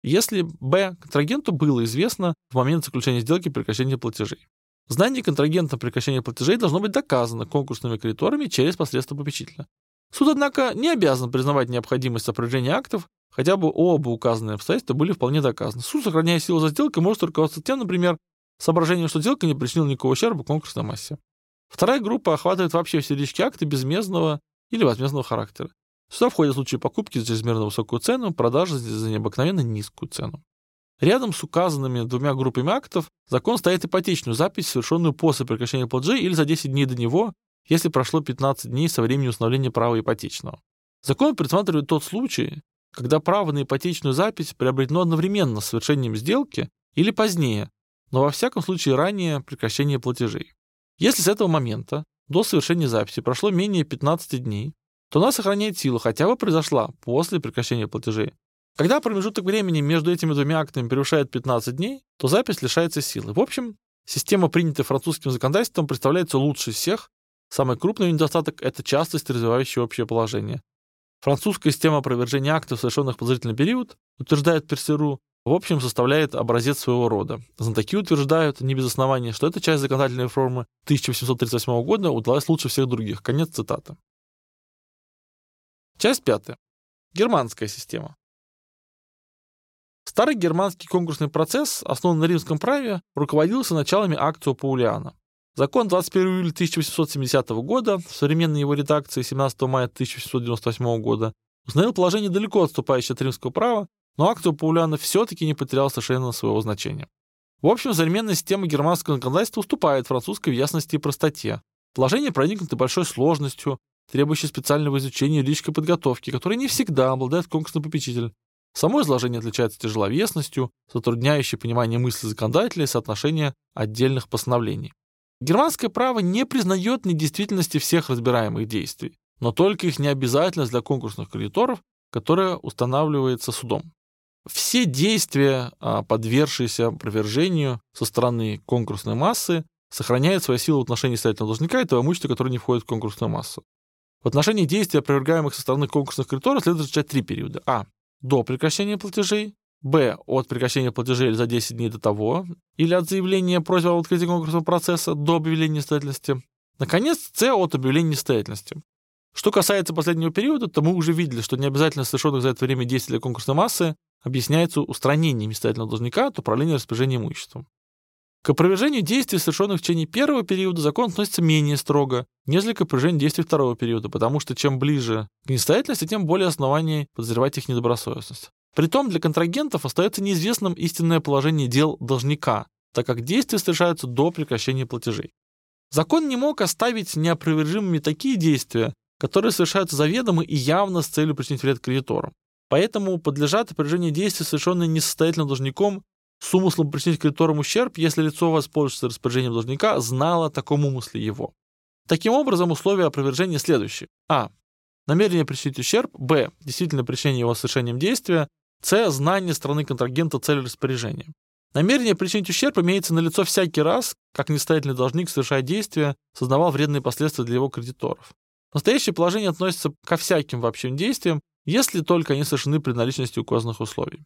если б. контрагенту было известно в момент заключения сделки прекращения платежей. Знание контрагента прекращения платежей должно быть доказано конкурсными кредиторами через посредство попечителя. Суд, однако, не обязан признавать необходимость опровержения актов, хотя бы оба указанные обстоятельства были вполне доказаны. Суд, сохраняя силу за сделкой, может руководствоваться тем, например, соображением, что сделка не причинила никакого ущерба конкурсной массе. Вторая группа охватывает вообще все лички акты безмездного или возмездного характера. Сюда входят случаи покупки за чрезмерно высокую цену, продажи за необыкновенно низкую цену. Рядом с указанными двумя группами актов закон ставит ипотечную запись, совершенную после прекращения платежей или за 10 дней до него, если прошло 15 дней со времени установления права ипотечного. Закон предусматривает тот случай, когда право на ипотечную запись приобретено одновременно с совершением сделки или позднее, но во всяком случае ранее прекращения платежей. Если с этого момента до совершения записи прошло менее 15 дней, то она сохраняет силу, хотя бы произошла после прекращения платежей. Когда промежуток времени между этими двумя актами превышает 15 дней, то запись лишается силы. В общем, система, принятая французским законодательством, представляется лучше всех. Самый крупный недостаток – это частость, развивающая общее положение. Французская система опровержения актов, совершенных в подозрительный период, утверждает Персеру, в общем, составляет образец своего рода. Знатоки утверждают, не без основания, что эта часть законодательной реформы 1838 года удалась лучше всех других. Конец цитаты. Часть пятая. Германская система. Старый германский конкурсный процесс, основанный на римском праве, руководился началами акцио Паулиана. Закон 21 июля 1870 года, в современной его редакции 17 мая 1898 года, установил положение далеко отступающее от римского права, но акцио Паулиана все-таки не потерял совершенно своего значения. В общем, современная система германского законодательства уступает французской в ясности и простоте. Положение проникнуто большой сложностью, требующей специального изучения и юридической подготовки, которой не всегда обладает конкурсный попечитель. Само изложение отличается тяжеловесностью, затрудняющей понимание мысли законодателя и соотношения отдельных постановлений. Германское право не признает недействительности всех разбираемых действий, но только их необязательность для конкурсных кредиторов, которая устанавливается судом. Все действия, а, подвергшиеся опровержению со стороны конкурсной массы, сохраняют свою силу в отношении состоятельного должника и того имущества, которое не входит в конкурсную массу. В отношении действий, опровергаемых со стороны конкурсных кредиторов, следует различать три периода. А. До прекращения платежей. Б. От прекращения платежей за 10 дней до того. Или от заявления просьбы об открытии конкурсного процесса до объявления несостоятельности. Наконец, С. От объявления несостоятельности. Что касается последнего периода, то мы уже видели, что необязательно совершенных за это время действий для конкурсной массы объясняется устранением несостоятельного должника от управления распоряжением имуществом. К опровержению действий, совершенных в течение первого периода, закон относится менее строго, нежели к опровержению действий второго периода, потому что чем ближе к несостоятельности, тем более оснований подозревать их недобросовестность. Притом для контрагентов остается неизвестным истинное положение дел должника, так как действия совершаются до прекращения платежей. Закон не мог оставить неопровержимыми такие действия, которые совершаются заведомо и явно с целью причинить вред кредиторам. Поэтому подлежат опровержению действий, совершенные несостоятельным должником, с умыслом причинить кредиторам ущерб, если лицо, воспользуется распоряжением должника, знало о таком умысле его. Таким образом, условия опровержения следующие. А. Намерение причинить ущерб. Б. Действительно причинение его совершением действия. С. Знание стороны контрагента цели распоряжения. Намерение причинить ущерб имеется на лицо всякий раз, как несостоятельный должник, совершая действия, создавал вредные последствия для его кредиторов. Настоящее положение относится ко всяким вообще действиям, если только они совершены при наличности указанных условий.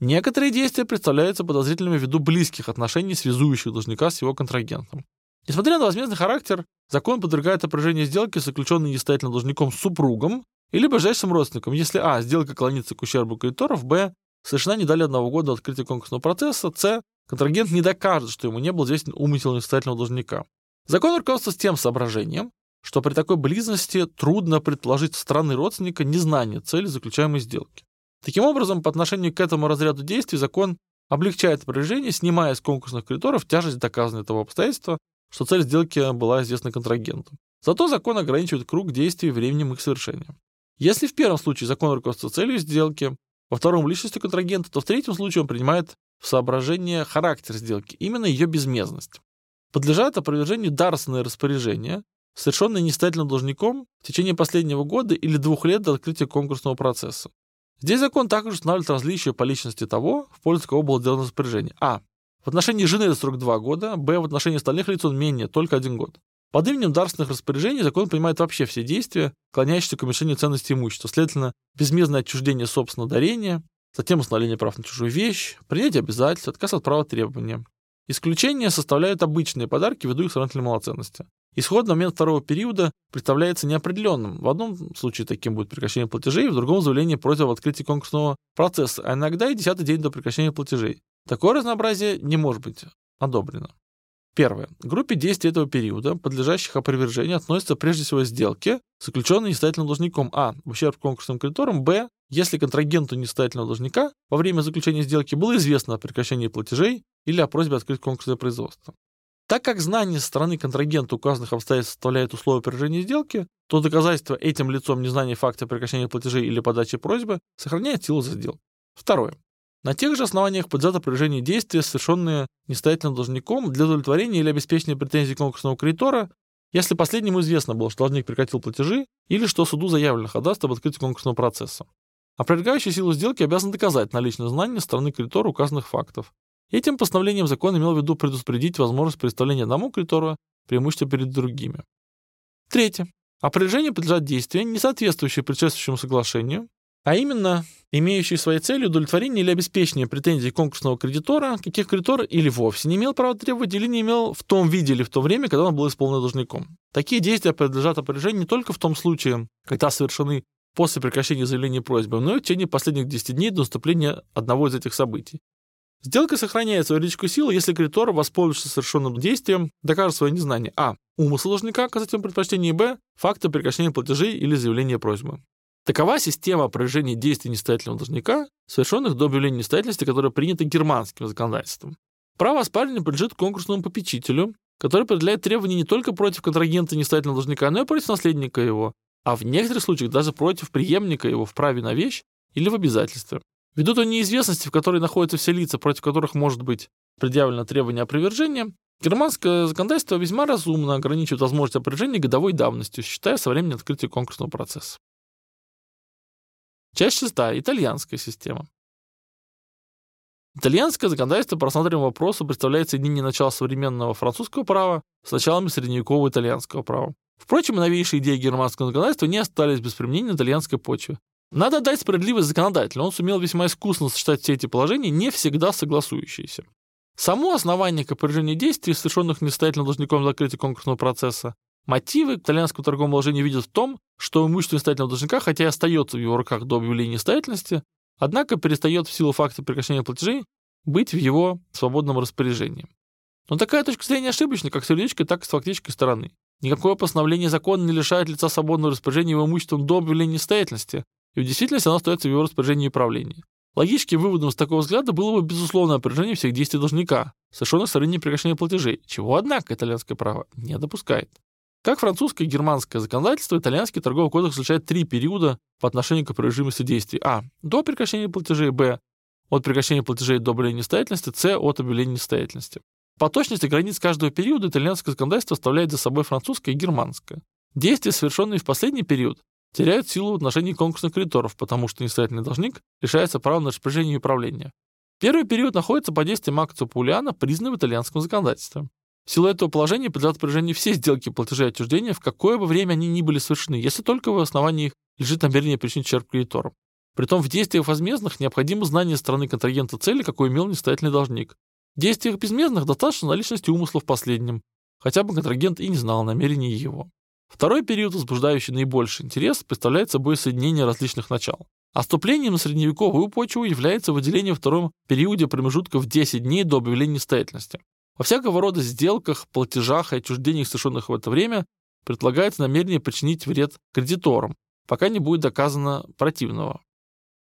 Некоторые действия представляются подозрительными ввиду близких отношений, связующих должника с его контрагентом. Несмотря на возмездный характер, закон подвергает опровержению сделки, заключенной несостоятельным должником с супругом или ближайшим родственником, если а. сделка клонится к ущербу кредиторов, б. совершена не далее одного года открытия конкурсного процесса, с. контрагент не докажет, что ему не был известен умысел несостоятельного должника. Закон руководствуется тем соображением, что при такой близости трудно предположить со стороны родственника незнание цели заключаемой сделки. Таким образом, по отношению к этому разряду действий закон облегчает опровержение, снимая с конкурсных кредиторов тяжесть доказанного того обстоятельства, что цель сделки была известна контрагенту. Зато закон ограничивает круг действий временем их совершения. Если в первом случае закон руководствуется целью сделки, во втором личностью контрагента, то в третьем случае он принимает в соображение характер сделки, именно ее безмездность. Подлежат опровержению дарственное распоряжение, совершенное несостоятельным должником в течение последнего года или двух лет до открытия конкурсного процесса. Здесь закон также устанавливает различия по личности того, в пользу кого было сделано распоряжение. А. В отношении жены это срок 2 года, б. В отношении остальных лиц он менее, только один год. Под именем дарственных распоряжений закон понимает вообще все действия, склоняющиеся к уменьшению ценности имущества. Следовательно, безмездное отчуждение собственного дарения, затем установление прав на чужую вещь, принятие обязательств, отказ от права требования. Исключение составляют обычные подарки ввиду их сравнительной малоценности. Исходный момент второго периода представляется неопределенным. В одном случае таким будет прекращение платежей, в другом заявление против открытия конкурсного процесса, а иногда и десятый день до прекращения платежей. Такое разнообразие не может быть одобрено. Первое. К группе действий этого периода, подлежащих опровержению, относятся прежде всего сделки, заключенные несостоятельным должником А. в ущерб конкурсным кредиторам, Б. если контрагенту несостоятельного должника во время заключения сделки было известно о прекращении платежей или о просьбе открыть конкурсное производство. Так как знание стороны контрагента указанных обстоятельств составляет условие опровержения сделки, то доказательство этим лицом незнания факта прекращения платежей или подачи просьбы сохраняет силу за сделку. Второе. На тех же основаниях подлежат опровержению действия, совершенные несостоятельным должником для удовлетворения или обеспечения претензий конкурсного кредитора, если последнему известно было, что должник прекратил платежи или что суду заявлено ходатайство об открытии конкурсного процесса. Опровергающий силу сделки обязан доказать наличное знание стороны кредитора указанных фактов. Этим постановлением закон имел в виду предусмотреть возможность представления одному кредитору преимущества перед другими. Третье. Опровержение подлежат действия, не соответствующие предшествующему соглашению, а именно имеющие своей целью удовлетворение или обеспечение претензий конкурсного кредитора, каких кредитор или вовсе не имел права требовать, или не имел в том виде или в то время, когда он был исполнен должником. Такие действия подлежат опровержению не только в том случае, когда совершены после прекращения заявления просьбы, но и в течение последних 10 дней до наступления одного из этих событий. Сделка сохраняет свою юридическую силу, если кредитор, воспользовавшись совершенным действием, докажет свое незнание а. умысла должника, оказать ему предпочтение, б. факта прекращения платежей или заявления просьбы. Такова система опровержения действий несостоятельного должника, совершенных до объявления несостоятельности, которая принята германским законодательством. Право оспаривания подлежит конкурсному попечителю, который определяет требования не только против контрагента несостоятельного должника, но и против наследника его, а в некоторых случаях даже против преемника его в праве на вещь или в обязательстве. Ввиду той неизвестности, в которой находятся все лица, против которых может быть предъявлено требование опровержения, германское законодательство весьма разумно ограничивает возможность опровержения годовой давностью, считая со времени открытия конкурсного процесса. Часть шестая. Итальянская система. Итальянское законодательство по рассматриваемому вопросу представляет соединение начала современного французского права с началами средневекового итальянского права. Впрочем, новейшие идеи германского законодательства не остались без применения на итальянской почве. Надо дать справедливость законодателю, он сумел весьма искусно сочетать все эти положения, не всегда согласующиеся. Само основание к опровержению действий, совершенных несостоятельным должником закрытия конкурсного процесса, мотивы к итальянскому торговому положению видят в том, что имущество несостоятельного должника, хотя и остается в его руках до объявления несостоятельности, однако перестает в силу факта прекращения платежей быть в его свободном распоряжении. Но такая точка зрения ошибочна как с юридической, так и с фактической стороны. Никакое постановление закона не лишает лица свободного распоряжения его имуществом до объявления несостоятельности, и в действительности оно остается в его распоряжении и управлении. Логическим выводом с такого взгляда было бы безусловное определение всех действий должника, совершенных со времени прекращения платежей, чего, однако, итальянское право не допускает. Как французское и германское законодательство, итальянский торговый кодекс различает три периода по отношению к опровержимости действий. А. До прекращения платежей. Б. От прекращения платежей до объявления несостоятельности. С. От объявления несостоятельности. По точности границ каждого периода итальянское законодательство оставляет за собой французское и германское. Действия, совершенные в последний период, теряют силу в отношении конкурсных кредиторов, потому что несостоятельный должник лишается права на распоряжение и управление. Первый период находится под действием акции Паулиана, признанного итальянским законодательством. В силу этого положения подлежат распоряжению все сделки платежей и отчуждения, в какое бы время они ни были совершены, если только в основании их лежит намерение причинить ущерб кредиторам. Притом в действиях возмездных необходимо знание стороны контрагента цели, какой имел несостоятельный должник. В действиях безмездных достаточно наличности умысла в последнем, хотя бы контрагент и не знал намерений его. Второй период, возбуждающий наибольший интерес, представляет собой соединение различных начал. Оступлением на средневековую почву является выделение в втором периоде промежутка в 10 дней до объявления несостоятельности. Во всякого рода сделках, платежах и отчуждениях, совершенных в это время, предлагается намерение причинить вред кредиторам, пока не будет доказано противного.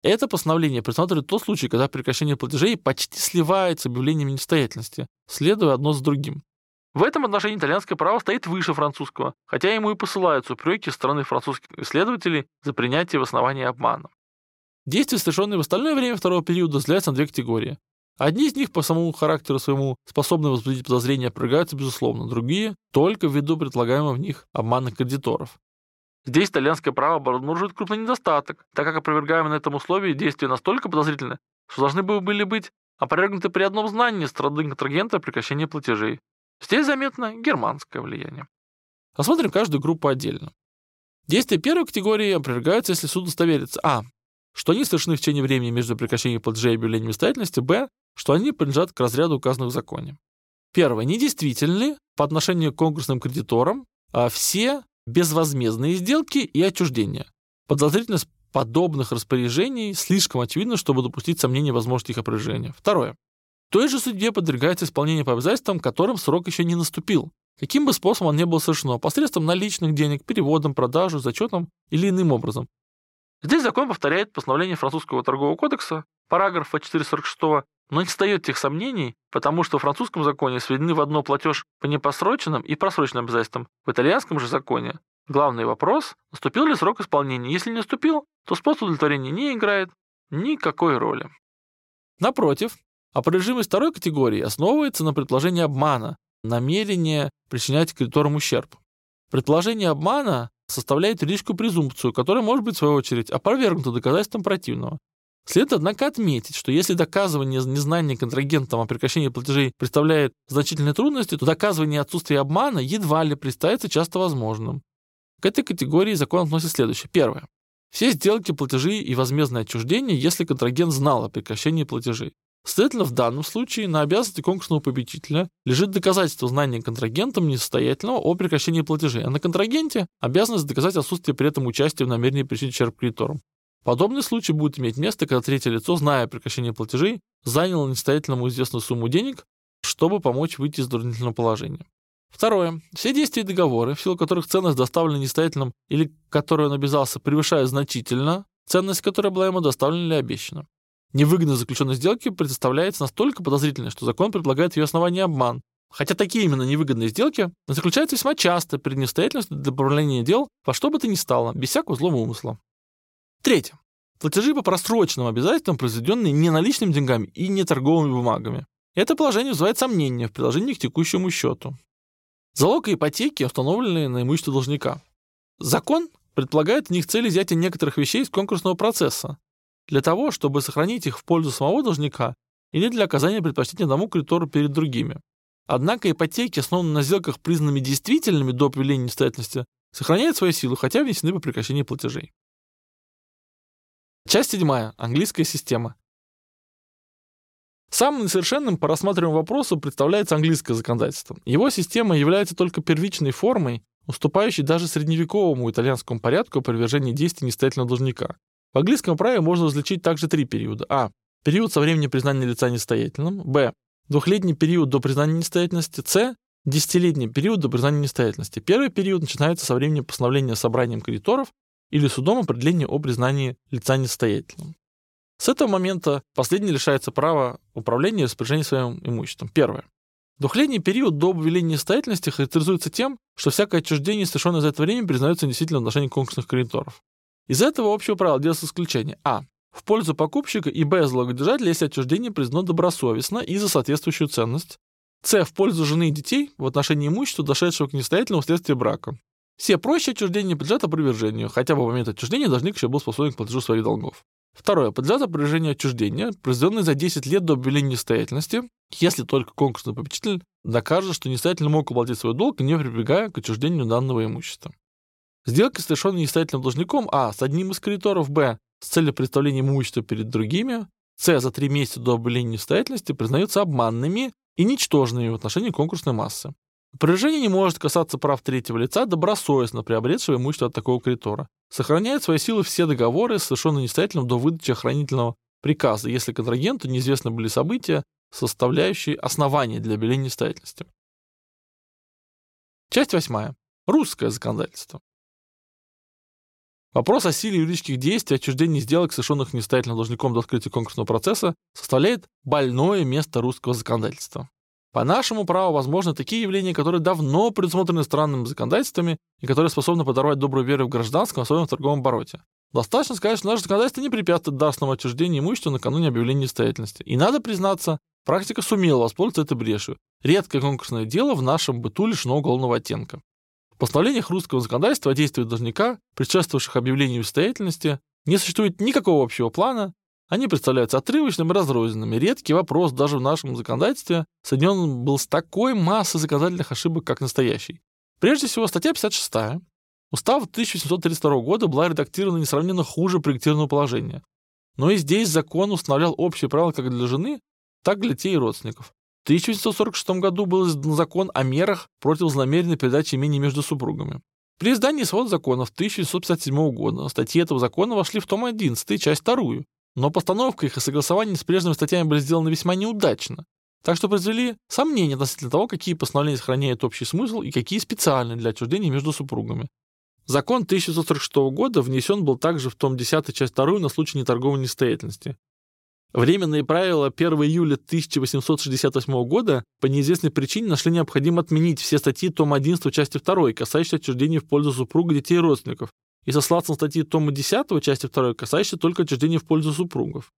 Это постановление предусматривает тот случай, когда прекращение платежей почти сливается с объявлением несостоятельности, следуя одно за другим. В этом отношении итальянское право стоит выше французского, хотя ему и посылаются упреки стороны французских исследователей за принятие в основании обмана. Действия, совершенные в остальное время второго периода, разделяются на две категории. Одни из них по самому характеру своему способны возбудить подозрения опровергаются безусловно, другие — только ввиду предлагаемых в них обманных кредиторов. Здесь итальянское право обнаруживает крупный недостаток, так как опровергаемые на этом условии действия настолько подозрительны, что должны были быть опровергнуты при одном знании стороны контрагента о прекращении платежей. Здесь заметно германское влияние. Рассмотрим каждую группу отдельно. Действия первой категории опровергаются, если суд удостоверится а. что они совершены в течение времени между прекращением платежей и объявлением состоятельности, б, что они принадлежат к разряду указанных в законе. Первое. Недействительны по отношению к конкурсным кредиторам а все безвозмездные сделки и отчуждения. Подозрительность подобных распоряжений слишком очевидна, чтобы допустить сомнения в возможности их опровержения. Второе. Той же судьбе подвергается исполнение по обязательствам, которым срок еще не наступил. Каким бы способом он ни был совершено, посредством наличных денег, переводом, продажу, зачетом или иным образом. Здесь закон повторяет постановление французского торгового кодекса, параграфа 446, но не встает тех сомнений, потому что в французском законе сведены в одно платеж по непосроченным и просроченным обязательствам. В итальянском же законе главный вопрос, наступил ли срок исполнения. Если не наступил, то способ удовлетворения не играет никакой роли. Напротив, опровержимость второй категории основывается на предположении обмана, намерение причинять кредиторам ущерб. Предположение обмана составляет юридическую презумпцию, которая может быть, в свою очередь, опровергнута доказательством противного. Следует, однако, отметить, что если доказывание незнания контрагентом о прекращении платежей представляет значительные трудности, то доказывание отсутствия обмана едва ли представится часто возможным. К этой категории закон относит следующее. Первое. Все сделки, платежи и возмездное отчуждение, если контрагент знал о прекращении платежей. Следовательно, в данном случае на обязанности конкурсного победителя лежит доказательство знания контрагентом несостоятельного о прекращении платежей, а на контрагенте обязанность доказать отсутствие при этом участия в намерении причинить ущерб кредиторам. Подобный случай будет иметь место, когда третье лицо, зная о прекращении платежей, заняло несостоятельному известную сумму денег, чтобы помочь выйти из затруднительного положения. Второе. Все действия и договоры, в силу которых ценность доставлена несостоятельным или которую он обязался, превышает значительно ценность, которая была ему доставлена или обещана. Невыгодность заключенной сделки представляется настолько подозрительной, что закон предлагает ее основание обман. Хотя такие именно невыгодные сделки заключаются весьма часто при нестоятельности для управления дел во что бы то ни стало, без всякого злого умысла. Третье. Платежи по просроченным обязательствам, произведенные не наличными деньгами и не торговыми бумагами. Это положение вызывает сомнения в приложении к текущему счету. Залог и ипотеки установлены на имущество должника. Закон предполагает в них цель изъятия некоторых вещей из конкурсного процесса для того, чтобы сохранить их в пользу самого должника или для оказания предпочтения одному кредитору перед другими. Однако ипотеки, основанные на сделках, признанными действительными до объявления несостоятельности, сохраняют свою силу, хотя внесены по прекращении платежей. Часть седьмая. Английская система. Самым несовершенным по рассматриваемому вопросу представляется английское законодательство. Его система является только первичной формой, уступающей даже средневековому итальянскому порядку о привержении действий несостоятельного должника. В английском праве можно различить также три периода. А. Период со времени признания лица несостоятельным. Б. Двухлетний период до признания несостоятельности. С. Десятилетний период до признания несостоятельности. Первый период начинается со времени постановления собранием кредиторов или судом определения о признании лица несостоятельным. С этого момента последний лишается права управления и распоряжения своим имуществом. Первое. Двухлетний период до объявления несостоятельности характеризуется тем, что всякое отчуждение, совершенное за это время, признается недействительным в отношении конкурсных кредиторов. Из этого общего правила делается исключение. А. В пользу покупщика и Б. Залогодержателя, если отчуждение признано добросовестно и за соответствующую ценность. С. В пользу жены и детей в отношении имущества, дошедшего к несостоятельному вследствие брака. Все прочие отчуждения подлежат опровержению, хотя бы в момент отчуждения должник еще был способен к платежу своих долгов. Второе. Подлежат опровержению отчуждения, произведенные за 10 лет до объявления несостоятельности, если только конкурсный попечитель докажет, что несостоятельно мог уплатить свой долг, не прибегая к отчуждению данного имущества. Сделки, совершенные несостоятельным должником А. с одним из кредиторов Б. с целью представления имущества перед другими С. за три месяца до объявления несостоятельности признаются обманными и ничтожными в отношении конкурсной массы. Опровержение не может касаться прав третьего лица, добросовестно приобретшего имущество от такого кредитора. Сохраняют свои силы все договоры, совершенные несостоятельным до выдачи охранительного приказа, если контрагенту неизвестны были события, составляющие основания для объявления несостоятельности. Часть восьмая. Русское законодательство. Вопрос о силе юридических действий, отчуждении сделок, совершенных несостоятельным должником до открытия конкурсного процесса, составляет больное место русского законодательства. По нашему праву возможны такие явления, которые давно предусмотрены странными законодательствами и которые способны подорвать добрую веру в гражданском, особенно в торговом обороте. Достаточно сказать, что наше законодательство не препятствует дарственному отчуждению имущества накануне объявления несостоятельности. И надо признаться, практика сумела воспользоваться этой брешью. Редкое конкурсное дело в нашем быту лишено уголовного оттенка. Постановлениях русского законодательства о действиях должника, предшествовавших объявлению несостоятельности, не существует никакого общего плана, они представляются отрывочными и разрозненными. Редкий вопрос даже в нашем законодательстве соединен был с такой массой законодательных ошибок, как настоящий. Прежде всего, статья 56 Устав 1732 года была редактирована несравненно хуже проектированного положения. но и здесь закон устанавливал общие правила как для жены, так и для детей и родственников. В 1946 году был издан закон о мерах против злонамеренной передачи имений между супругами. При издании свод законов 1957 года статьи этого закона вошли в том 11, часть 2, но постановка их и согласование с прежними статьями были сделаны весьма неудачно, так что произвели сомнения относительно того, какие постановления сохраняют общий смысл и какие специальны для отчуждения между супругами. Закон 1946 года внесен был также в том 10 часть 2 на случай неторговой несостоятельности. Временные правила 1 июля 1868 года по неизвестной причине нашли необходимо отменить все статьи тома 11 части 2, касающиеся отчуждения в пользу супруга, детей и родственников, и сослаться на статьи тома 10 части 2, касающиеся только отчуждения в пользу супругов.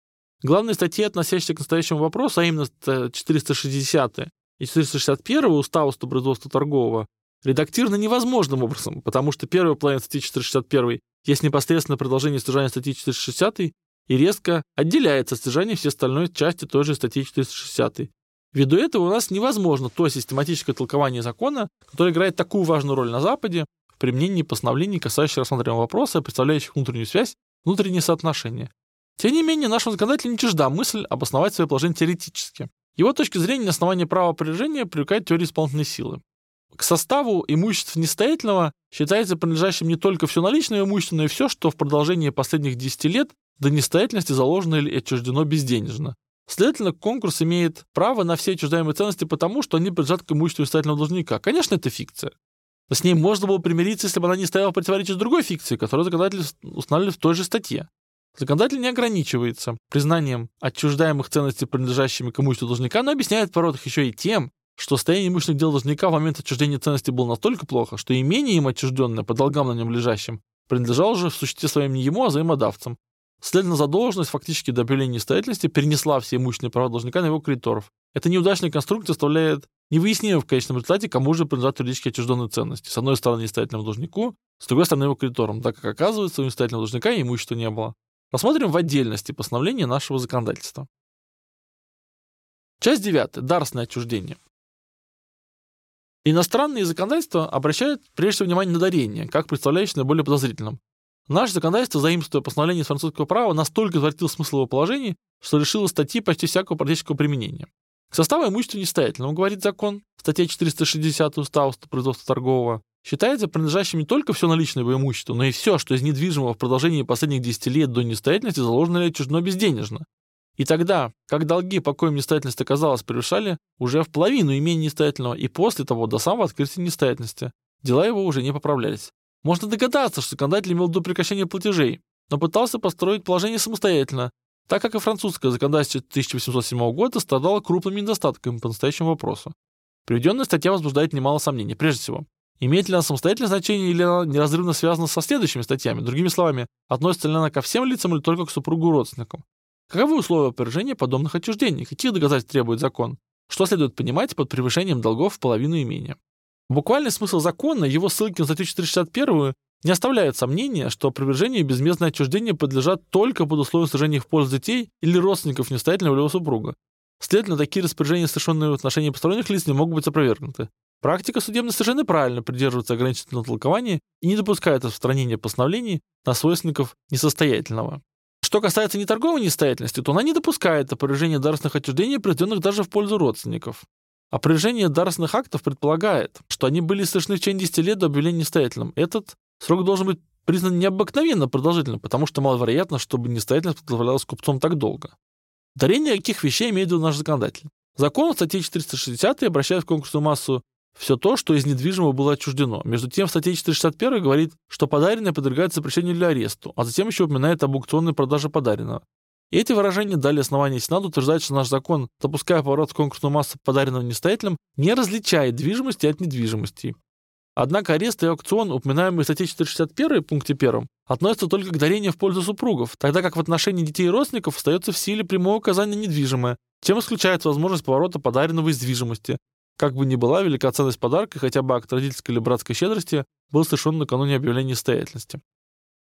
Главные статьи, относящиеся к настоящему вопросу, а именно 460 и 461 Устава производства торгового, редактированы невозможным образом, потому что первая половина статьи 461 есть непосредственное продолжение содержания статьи 460 и резко отделяется от содержания всей остальной части той же статьи 460. Ввиду этого у нас невозможно то систематическое толкование закона, которое играет такую важную роль на Западе в применении постановлений, касающихся рассматриваемого вопроса, представляющих внутреннюю связь, внутренние соотношения. Тем не менее, нашему законодателю не чужда мысль обосновать свое положение теоретически. Его точки зрения на основании права прережения привлекает теория исполнительной силы. К составу имущества несостоятельного считается принадлежащим не только все наличное имущество, но и все, что в продолжении последних 10 лет до несостоятельности заложено или отчуждено безденежно. Следовательно, конкурс имеет право на все отчуждаемые ценности потому, что они принадлежат к имуществу несостоятельного должника. Конечно, это фикция. Но с ней можно было примириться, если бы она не стояла в противоречии другой фикцией, которую законодатель установили в той же статье. Законодатель не ограничивается признанием отчуждаемых ценностей, принадлежащими к имуществу должника, но объясняет в породах еще и тем, что состояние имущественных дел должника в момент отчуждения ценностей было настолько плохо, что имение им отчужденное по долгам на нем лежащим принадлежало уже в существе своем не ему, а взаимодавцам. Следовательно, задолженность фактически до объявления несостоятельности перенесла все имущественные права должника на его кредиторов. Эта неудачная конструкция оставляет невыяснимым в конечном результате, кому же принадлежат юридически отчужденные ценности. С одной стороны, несостоятельному должнику, с другой стороны, его кредиторам, так как оказывается, у несостоятельного должника имущества не было. Рассмотрим в отдельности постановления нашего законодательства. Часть 9. Дарственное отчуждение. Иностранные законодательства обращают прежде всего внимание на дарение, как представляющее наиболее подозрительным. Наше законодательство, заимствуя постановление из французского права, настолько извратило смысл его положений, что лишило статьи почти всякого практического применения. К составу имущества несостоятельного, говорит закон, статья 460 Устава производства торгового, считается принадлежащим не только все наличное его имущество, но и все, что из недвижимого в продолжении последних 10 лет до несостоятельности заложено или отчуждено безденежно. И тогда, как долги по коим несостоятельность оказалась, превышали уже в половину имени несостоятельного, и после того, до самого открытия несостоятельности, дела его уже не поправлялись. Можно догадаться, что законодатель имел до прекращения платежей, но пытался построить положение самостоятельно, так как и французское законодательство 1807 года страдало крупными недостатками по настоящему вопросу. Приведенная статья возбуждает немало сомнений. Прежде всего, имеет ли она самостоятельное значение или она неразрывно связана со следующими статьями? Другими словами, относится ли она ко всем лицам или только к супругу родственникам? Каковы условия опровержения подобных отчуждений? Каких доказательств требует закон? Что следует понимать под превышением долгов в половину имения? Буквальный смысл закона, его ссылки на статью 461 не оставляют сомнения, что опровержение и безмездное отчуждение подлежат только под условием сожжения в пользу детей или родственников нестоятельного его супруга. Следовательно, такие распоряжения, совершенные в отношении посторонних лиц, не могут быть опровергнуты. Практика судебной совершенно правильно придерживается ограничительного толкования и не допускает распространения постановлений на свойственников несостоятельного. Что касается неторговой несостоятельности, то она не допускает опровержения дарственных отчуждений, произведенных даже в пользу родственников. Опровержение дарственных актов предполагает, что они были совершены в течение 10 лет до объявления несостоятельным. Этот срок должен быть признан необыкновенно продолжительным, потому что маловероятно, чтобы несостоятельность представлялась купцом так долго. Дарение каких вещей имеет в виду наш законодатель? Закон в статье 460 обращает в конкурсную массу все то, что из недвижимого было отчуждено. Между тем, в статье 461 говорит, что подаренное подвергается запрещению или аресту, а затем еще упоминает об аукционной продаже подаренного. И эти выражения дали основание Сенату утверждать, что наш закон, допуская поворот конкурсную массу подаренного нестоятельным, не различает движимости от недвижимости. Однако арест и аукцион, упоминаемые в статье 461 пункте 1, относятся только к дарению в пользу супругов, тогда как в отношении детей и родственников остается в силе прямое указание недвижимое, чем исключается возможность поворота подаренного из движимости, как бы ни была велика ценность подарка, хотя бы акт родительской или братской щедрости был совершен накануне объявления состоятельности.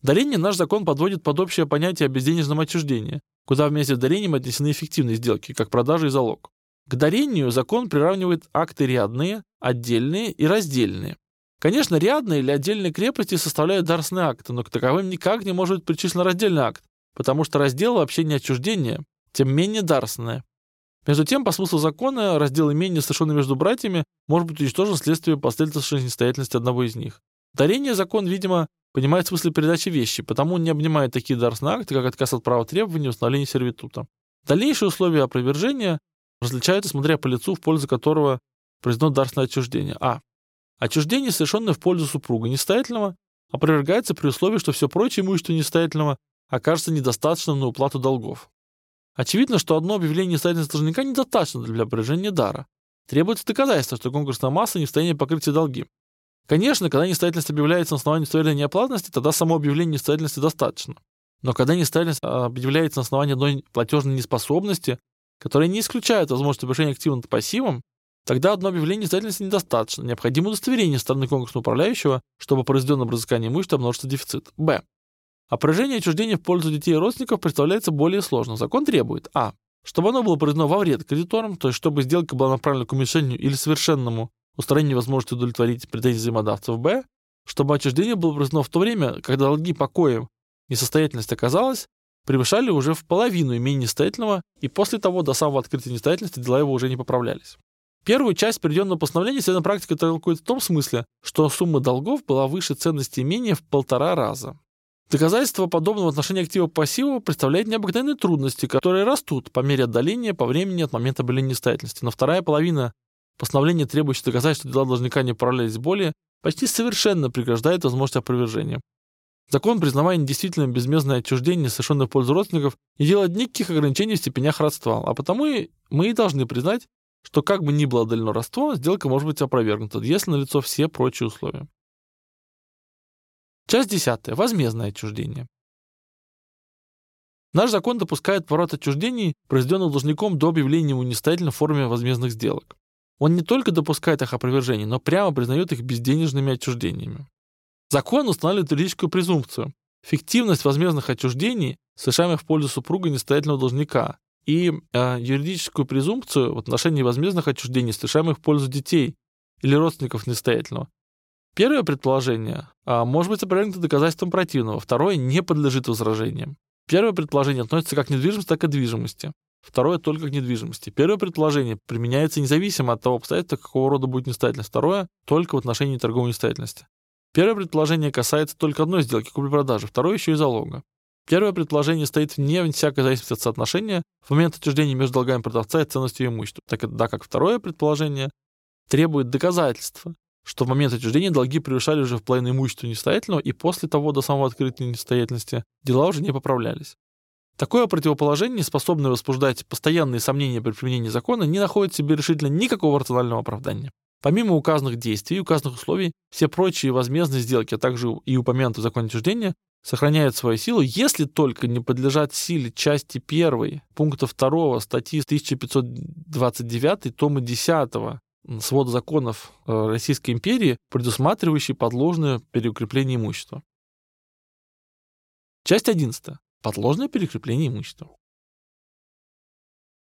Дарение наш закон подводит под общее понятие о безденежном куда вместе с дарением отнесены эффективные сделки, как продажа и залог. К дарению закон приравнивает акты рядные, отдельные и раздельные. Конечно, рядные или отдельные крепости составляют дарственные акты, но к таковым никак не может быть причислен раздельный акт, потому что раздел вообще не отчуждение, тем менее дарственное. Между тем, по смыслу закона, раздел имения, совершенный между братьями, может быть уничтожен вследствие последовательной несостоятельности одного из них. Дарение закон, видимо, понимает в смысле передачи вещи, потому он не обнимает такие дарственные акты, как отказ от права требования установления сервитута. Дальнейшие условия опровержения различаются, смотря по лицу, в пользу которого произведено дарственное отчуждение. А. Отчуждение, совершенное в пользу супруга несостоятельного, опровергается при условии, что все прочее имущество несостоятельного окажется недостаточным на уплату долгов. Очевидно, что одно объявление несостоятельности должника недостаточно для опровержения дара. Требуется доказательство, что конкурсная масса не в состоянии покрыть все долги. Конечно, когда несостоятельность объявляется на основании установления неоплатности, тогда само объявление несостоятельности достаточно. Но когда несостоятельность а, объявляется на основании одной платежной неспособности, которая не исключает возможность повышения актива над пассивом, тогда одно объявление несостоятельности недостаточно. Необходимо удостоверение стороны конкурсного управляющего, чтобы произведенное взыскание имущества обнаружился дефицит. Б. Опровержение отчуждения в пользу детей и родственников представляется более сложным. Закон требует а. Чтобы оно было произведено во вред кредиторам, то есть чтобы сделка была направлена к уменьшению или совершенному устранению возможности удовлетворить претензии взаимодавцев. Б. Чтобы отчуждение было произведено в то время, когда долги покоем несостоятельность оказалась, превышали уже в половину имени несостоятельного, и после того до самого открытия несостоятельности дела его уже не поправлялись. Первую часть приведенного постановления следовательно практика толкует в том смысле, что сумма долгов была выше ценности имения в полтора раза. Доказательство подобного отношения актива к пассиву представляет необыкновенные трудности, которые растут по мере отдаления по времени от момента объявления несостоятельности. Но вторая половина постановления, требующая доказать, что дела должника не управлялись более, почти совершенно преграждает возможность опровержения. Закон, признавая недействительным безмездное отчуждение, совершенное в пользу родственников, не делает никаких ограничений в степенях родства, а потому и мы и должны признать, что как бы ни было отдалено родство, сделка может быть опровергнута, если налицо все прочие условия. Часть 10. Возмездное отчуждение. Наш закон допускает поворот отчуждений, произведенных должником до объявления ему несостоятельной в форме возмездных сделок. Он не только допускает их опровержение, но прямо признает их безденежными отчуждениями. Закон устанавливает юридическую презумпцию. Фиктивность возмездных отчуждений, совершаемых в пользу супруга несостоятельного должника, и э, юридическую презумпцию в отношении возмездных отчуждений, совершаемых в пользу детей или родственников несостоятельного, Первое предположение а, может быть опровергнуто доказательством противного, второе не подлежит возражениям. Первое предположение относится как к недвижимости, так и к движимости. Второе только к недвижимости. Первое предположение применяется независимо от того обстоятельства, какого рода будет нестательность. Второе только в отношении торговой нестательности. Первое предположение касается только одной сделки купли-продажи, второе еще и залога. Первое предположение стоит вне всякой зависимости от соотношения в момент отчуждения между долгами продавца и ценностью имущества, так да как второе предположение требует доказательства, что в момент отчуждения долги превышали уже в половину имущества несостоятельного, и после того до самого открытия несостоятельности дела уже не поправлялись. Такое противоположение, способное возбуждать постоянные сомнения при применении закона, не находит в себе решительно никакого рационального оправдания. Помимо указанных действий и указанных условий, все прочие возмездные сделки, а также и упомянутые в законе отчуждения, сохраняют свою силу, если только не подлежат силе части 1 пункта 2 статьи 1529 тома 10 свод законов э, Российской империи, предусматривающий подложное переукрепление имущества. Часть 11. Подложное перекрепление имущества.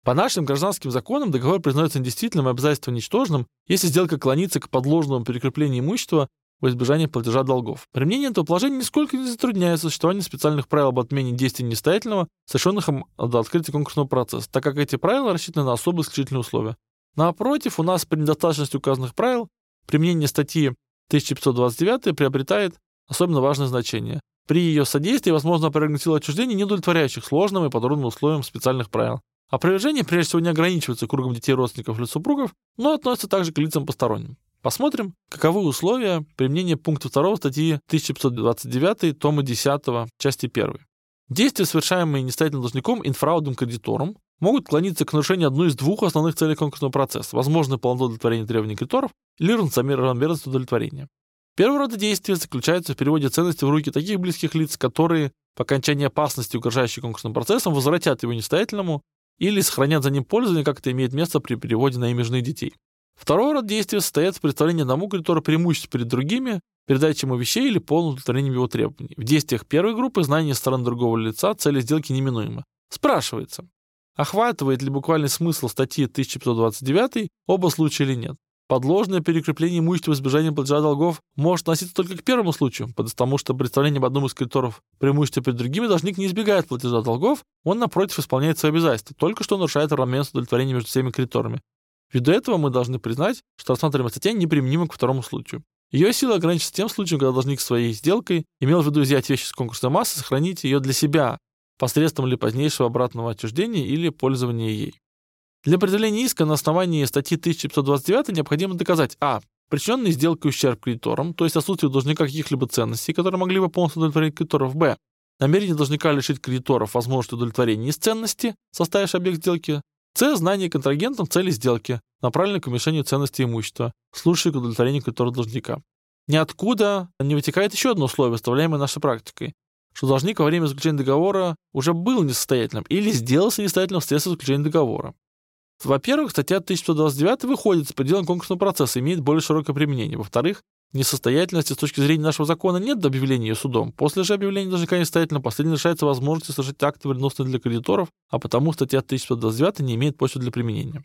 По нашим гражданским законам договор признается недействительным и обязательство ничтожным, если сделка клонится к подложному перекреплению имущества во избежание платежа долгов. Применение этого положения нисколько не затрудняет существование специальных правил об отмене действий несостоятельного, совершенных им до открытия конкурсного процесса, так как эти правила рассчитаны на особые исключительные условия. Напротив, у нас при недостаточности указанных правил применение статьи 1529 приобретает особенно важное значение. При ее содействии возможно опровергнуть силу отчуждения, не удовлетворяющих сложным и подробным условиям специальных правил. Опровержение прежде всего не ограничивается кругом детей, родственников или супругов, но относится также к лицам посторонним. Посмотрим, каковы условия применения пункта 2 статьи 1529 тома 10 части 1. Действия, совершаемые несостоятельным должником, инфраудным кредитором, могут клониться к нарушению одной из двух основных целей конкурсного процесса – возможно полное удовлетворение требований кредиторов или равномерность удовлетворения. Первый рода действия заключается в переводе ценности в руки таких близких лиц, которые по окончании опасности, угрожающей конкурсным процессом, возвратят его несостоятельному или сохранят за ним пользование, как это имеет место при переводе на имя жены детей. Второй род действия состоит в представлении одному кредитору преимуществ перед другими, передаче ему вещей или полным удовлетворением его требований. В действиях первой группы знание стороны другого лица цели сделки неминуемо. Спрашивается, охватывает ли буквальный смысл статьи 1529 оба случая или нет. Подложное перекрепление имущества в избежание платежа долгов может относиться только к первому случаю, потому что представление об одном из кредиторов преимущества перед другими должник не избегает платежа долгов, он, напротив, исполняет свои обязательства, только что нарушает равенство удовлетворения между всеми кредиторами. Ввиду этого мы должны признать, что рассматриваемая статья неприменима к второму случаю. Ее сила ограничится тем случаем, когда должник своей сделкой имел в виду взять вещи с конкурсной массы, сохранить ее для себя посредством или позднейшего обратного отчуждения или пользования ей. Для определения иска на основании статьи 1529 необходимо доказать а. Причиненный сделкой ущерб кредиторам, то есть отсутствие должника каких-либо ценностей, которые могли бы полностью удовлетворить кредиторов. Б. Намерение должника лишить кредиторов возможности удовлетворения из ценности, составившей объект сделки. С. Знание контрагентом цели сделки, направленной к уменьшению ценности имущества, служащей к удовлетворению кредитора должника. Ниоткуда не вытекает еще одно условие, выставляемое нашей практикой, что должник во время заключения договора уже был несостоятельным или сделался несостоятельным вследствие заключения договора. Во-первых, статья 1129 выходит с пределом конкурсного процесса, имеет более широкое применение. Во-вторых, несостоятельности с точки зрения нашего закона нет до объявления ее судом. После же объявления должника несостоятельным последний лишается возможности совершить акты вредоносные для кредиторов, а потому статья 1529 не имеет почвы для применения.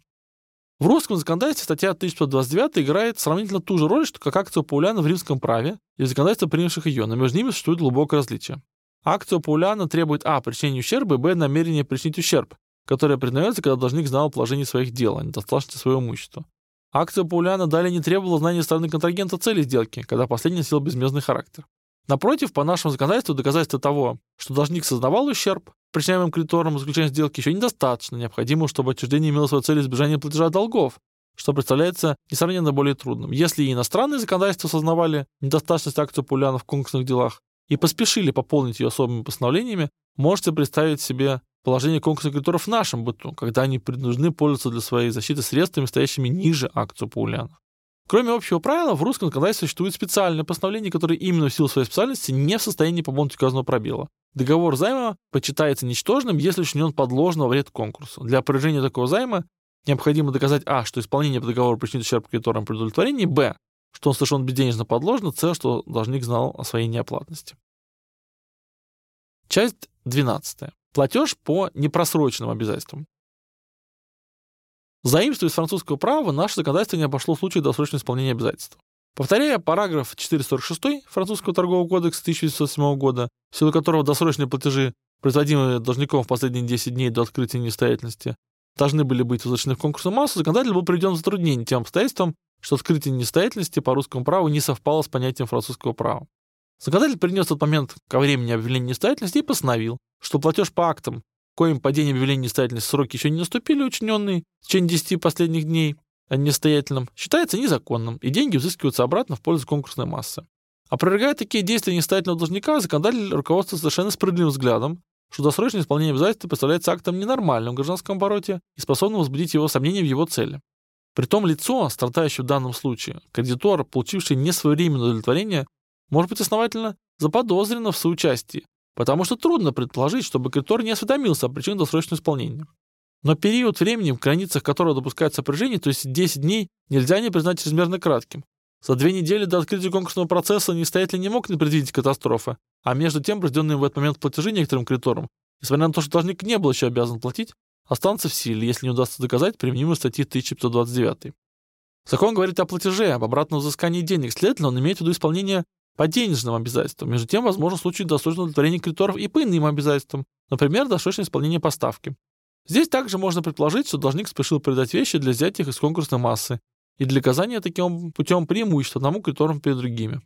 В русском законодательстве статья 1529 играет сравнительно ту же роль, что как акция Пауляна в римском праве и в законодательстве, принявших ее, но между ними существует глубокое различие. Акция Пауляна требует а. причинения ущерба и б. намерения причинить ущерб, которое признается, когда должник знал положение своих дел, а не достаточно своего имущества. Акция Пауляна далее не требовала знания стороны контрагента цели сделки, когда последний носил безмездный характер. Напротив, по нашему законодательству доказательства того, что должник сознавал ущерб, причиняемым кредитором заключения сделки, еще недостаточно. Необходимо, чтобы отчуждение имело свою цель избежания платежа долгов, что представляется несравненно более трудным. Если и иностранные законодательства сознавали недостаточность акции Пауляна в конкурсных делах и поспешили пополнить ее особыми постановлениями, можете представить себе положение конкурсных кредиторов в нашем быту, когда они принуждены пользоваться для своей защиты средствами, стоящими ниже акцию Пауляна. Кроме общего правила, в русском законодательстве существует специальное постановление, которое именно в силу своей специальности не в состоянии пополнить указанного пробела. Договор займа почитается ничтожным, если учинен подложно вред конкурсу. Для опровержения такого займа необходимо доказать а. что исполнение по договору причинит ущерб кредиторам при удовлетворении, б. Что он совершен безденежно подложно, с. что должник знал о своей неоплатности. Часть 12. Платеж по непросроченным обязательствам. Заимствуя из французского права, наше законодательство не обошло случай досрочного исполнения обязательств. Повторяя параграф 446 Французского торгового кодекса 1907 года, в силу которого досрочные платежи, производимые должником в последние 10 дней до открытия несостоятельности, должны были быть возвращены в конкурсную массу, законодатель был приведен в затруднение тем обстоятельством, что открытие несостоятельности по русскому праву не совпало с понятием французского права. Законодатель принес этот момент ко времени объявления несостоятельности и постановил, что платеж по актам, коим по день объявления несостоятельности сроки еще не наступили, учиненные в течение 10 последних дней, а несостоятельным, считается незаконным, и деньги взыскиваются обратно в пользу конкурсной массы. Опровергая такие действия несостоятельного должника, законодатель руководствуется совершенно справедливым взглядом, что досрочное исполнение обязательств представляется актом ненормальным в гражданском обороте и способным возбудить его сомнения в его цели. Притом лицо, страдающее в данном случае, кредитор, получивший несвоевременное удовлетворение, может быть основательно заподозрено в соучастии, потому что трудно предположить, чтобы кредитор не осведомился о причинах досрочного исполнения. Но период времени, в границах которого допускается сопряжение, то есть 10 дней, нельзя не признать чрезмерно кратким. За две недели до открытия конкурсного процесса нестоятель не мог не предвидеть катастрофы, а между тем, произведенные в этот момент платежи некоторым кредиторам, несмотря на то, что должник не был еще обязан платить, останутся в силе, если не удастся доказать применимую статьи 1529. Закон говорит о платеже, об обратном взыскании денег, следовательно, он имеет в виду исполнение по денежным обязательствам. Между тем, возможно случай досрочного удовлетворения кредиторов и по иным обязательствам, например, досрочное исполнение поставки. Здесь также можно предположить, что должник спешил передать вещи для взятия их из конкурсной массы и для оказания таким путем преимущества одному кредиторам перед другими.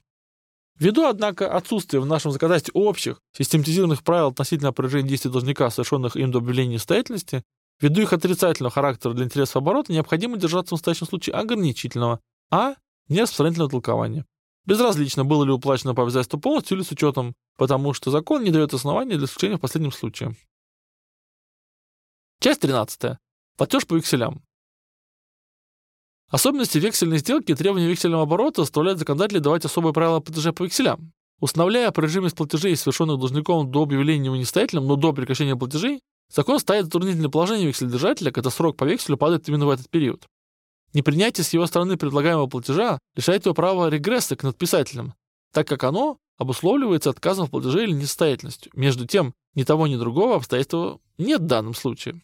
Ввиду, однако, отсутствия в нашем законодательстве общих, систематизированных правил относительно опровержения действий должника, совершенных им до объявления несостоятельности, ввиду их отрицательного характера для интересов оборота, необходимо держаться в настоящем случае ограничительного, а не распространительного толкования. Безразлично, было ли уплачено по обязательству полностью или с учетом, потому что закон не дает основания для исключения в последнем случае. Часть 13. Платеж по векселям. Особенности вексельной сделки и требования вексельного оборота заставляют законодателей давать особые правила платежа по векселям. Установляя режимность платежей, совершенных должником до объявления его но до прекращения платежей, закон ставит затруднительное положение векселедержателя, когда срок по векселю падает именно в этот период. Непринятие с его стороны предлагаемого платежа лишает его права регресса к надписателям, так как оно обусловливается отказом в платеже или несостоятельностью. Между тем, ни того, ни другого обстоятельства нет в данном случае.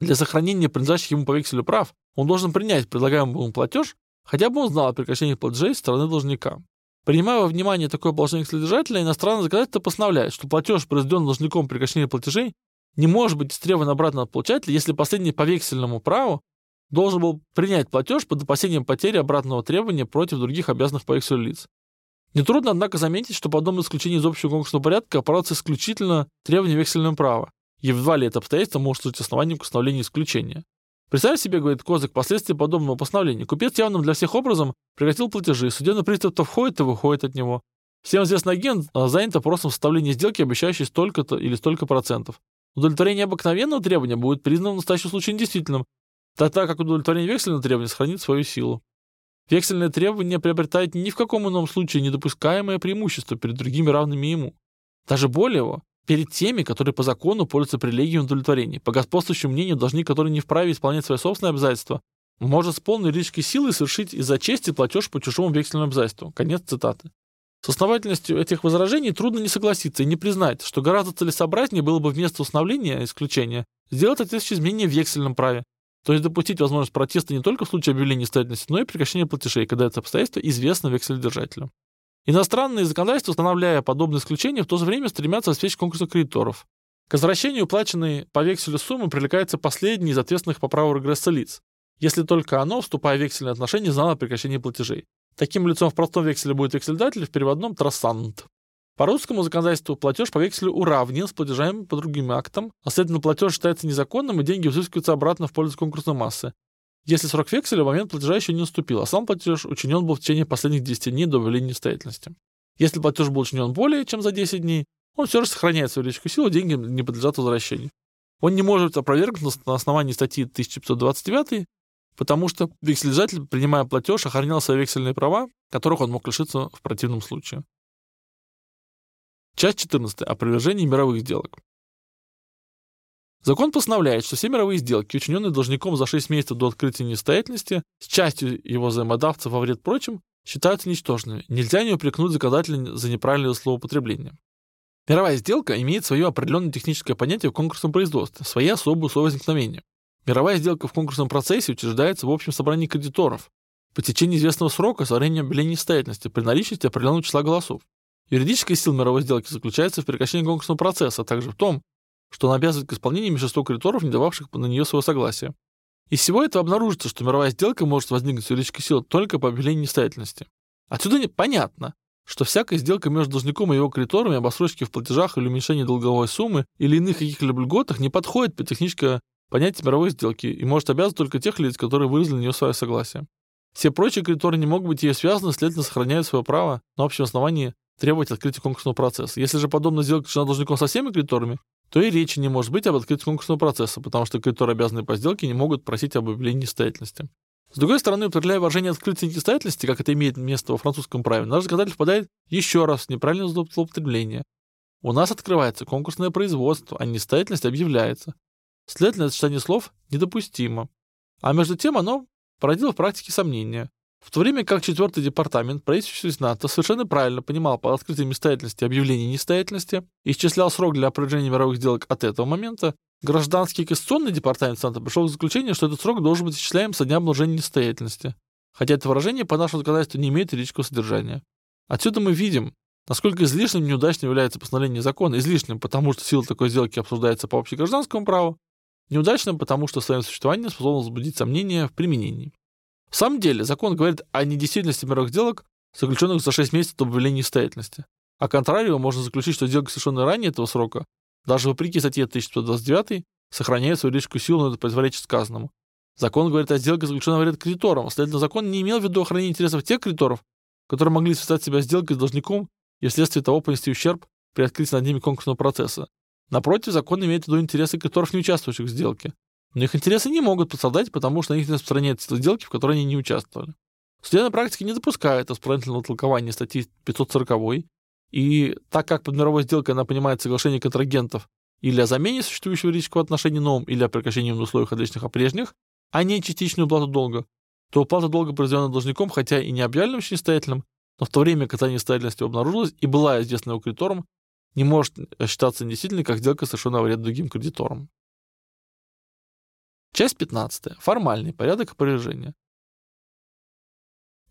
Для сохранения принадлежащих ему по векселю прав он должен принять предлагаемый ему платеж, хотя бы он знал о прекращении платежей со стороны должника. Принимая во внимание такое положение содержателя, иностранный законодатель постановляет, что платеж, произведенный должником при прекращении платежей, не может быть истребован обратно от получателя, если последний по вексельному праву должен был принять платеж под опасением потери обратного требования против других обязанных по векселю лиц. Нетрудно, однако, заметить, что подобное исключение из общего конкурсного порядка опирается исключительно требованиям вексельного права, едва ли это обстоятельство может быть основанием к установлению исключения. Представь себе, говорит Козак, последствия подобного постановления. Купец явным для всех образом прекратил платежи, судебный пристав то входит, то выходит от него. Всем известный агент а, занят опросом составления сделки, обещающей столько-то или столько процентов. Удовлетворение обыкновенного требования будет признано в настоящем случае недействительным, тогда как удовлетворение вексельного требования сохранит свою силу. Вексельное требование приобретает ни в каком ином случае недопускаемое преимущество перед другими равными ему. Даже более его, перед теми, которые по закону пользуются привилегией удовлетворения. По господствующему мнению, должник, который не вправе исполнять свои собственные обязательства, может с полной юридической силой совершить из-за чести платеж по чужому вексельному обязательству. Конец цитаты. С основательностью этих возражений трудно не согласиться и не признать, что гораздо целесообразнее было бы вместо установления исключения сделать соответствующие изменения в вексельном праве, то есть допустить возможность протеста не только в случае объявления несостоятельности, но и прекращения платежей, когда это обстоятельство известно векселедержателю. Иностранные законодательства, устанавливая подобные исключения, в то же время стремятся обеспечить конкурсы кредиторов. К возвращению уплаченной по векселю суммы привлекается последний из ответственных по праву регресса лиц, если только оно, вступая в вексельные отношения, знало о прекращении платежей. Таким лицом в простом векселе будет вексельдатель, в переводном – трассант. По русскому законодательству платеж по векселю уравнен с платежами по другим актам, а следовательно платеж считается незаконным и деньги взыскиваются обратно в пользу конкурсной массы. Если срок векселя в момент платежа еще не наступил, а сам платеж учинен был в течение последних 10 дней до объявления несостоятельности. Если платеж был учинен более чем за 10 дней, он все же сохраняет свою личную силу, деньги не подлежат возвращению. Он не может быть опровергнут на основании статьи 1529, потому что векселизатель, принимая платеж, охранял свои вексельные права, которых он мог лишиться в противном случае. Часть 14. Опровержение мировых сделок. Закон постановляет, что все мировые сделки, учиненные должником за 6 месяцев до открытия несостоятельности, с частью его взаимодавцев во вред прочим, считаются ничтожными. Нельзя не упрекнуть законодателя за неправильное словоупотребление. Мировая сделка имеет свое определенное техническое понятие в конкурсном производстве, свои особые условия возникновения. Мировая сделка в конкурсном процессе утверждается в общем собрании кредиторов по течении известного срока со временем объявления несостоятельности при наличности определенного числа голосов. Юридическая сила мировой сделки заключается в прекращении конкурсного процесса, а также в том, что она обязывает к исполнению меньшинство кредиторов, не дававших на нее своего согласия. Из всего этого обнаружится, что мировая сделка может возникнуть с юридической силой только по объявлению несостоятельности. Отсюда понятно, что всякая сделка между должником и его кредиторами об в платежах или уменьшении долговой суммы или иных каких-либо льготах не подходит по техническое понятие мировой сделки и может обязывать только тех лиц, которые выразили на нее свое согласие. Все прочие кредиторы не могут быть ее связаны, следовательно, сохраняют свое право на общем основании требовать открытия конкурсного процесса. Если же подобная сделка решена должником со всеми кредиторами, то и речи не может быть об открытии конкурсного процесса, потому что кредиторы, обязанные по сделке, не могут просить об объявлении несостоятельности. С другой стороны, употребляя выражение открытия несостоятельности, как это имеет место во французском праве, наш законодатель впадает еще раз в неправильное злоупотребление. У нас открывается конкурсное производство, а несостоятельность объявляется. Следовательно, это сочетание слов недопустимо. А между тем оно породило в практике сомнения. В то время как четвертый департамент правительства Сената совершенно правильно понимал по открытой несостоятельности объявление несостоятельности и исчислял срок для определения мировых сделок от этого момента, гражданский кассационный департамент Сената пришел к заключению, что этот срок должен быть исчисляем со дня обнаружения несостоятельности. Хотя это выражение по нашему законодательству не имеет юридического содержания. Отсюда мы видим, насколько излишним неудачным является постановление закона, излишним, потому что сила такой сделки обсуждается по общегражданскому праву, неудачным, потому что своим существованием способно возбудить сомнения в применении. В самом деле, закон говорит о недействительности мировых сделок, заключенных за 6 месяцев до объявления несостоятельности. А контрарио можно заключить, что сделка, совершенная ранее этого срока, даже вопреки статье 1529, сохраняет свою юридическую силу, но это противоречит сказанному. Закон говорит о сделке, заключенной вред кредиторам. Следовательно, закон не имел в виду охранение интересов тех кредиторов, которые могли связать себя сделкой с должником и вследствие того понести ущерб при открытии над ними конкурсного процесса. Напротив, закон имеет в виду интересы кредиторов, не участвующих в сделке. Но их интересы не могут пострадать, потому что на них не распространяются сделки, в которой они не участвовали. Судебная практика не допускает исправительного толкования статьи 540 и так как под мировой сделкой она понимает соглашение контрагентов или о замене существующего юридического отношения новым, или о прекращении на условиях отличных от прежних, а не частичную уплату долга, то уплата долга, произведенная должником, хотя и не объявленным несостоятельным, но в то время, когда несостоятельность обнаружилась и была известна его кредитором, не может считаться недействительной, как сделка, совершенная вред другим кредиторам. Часть 15. Формальный порядок опровержения.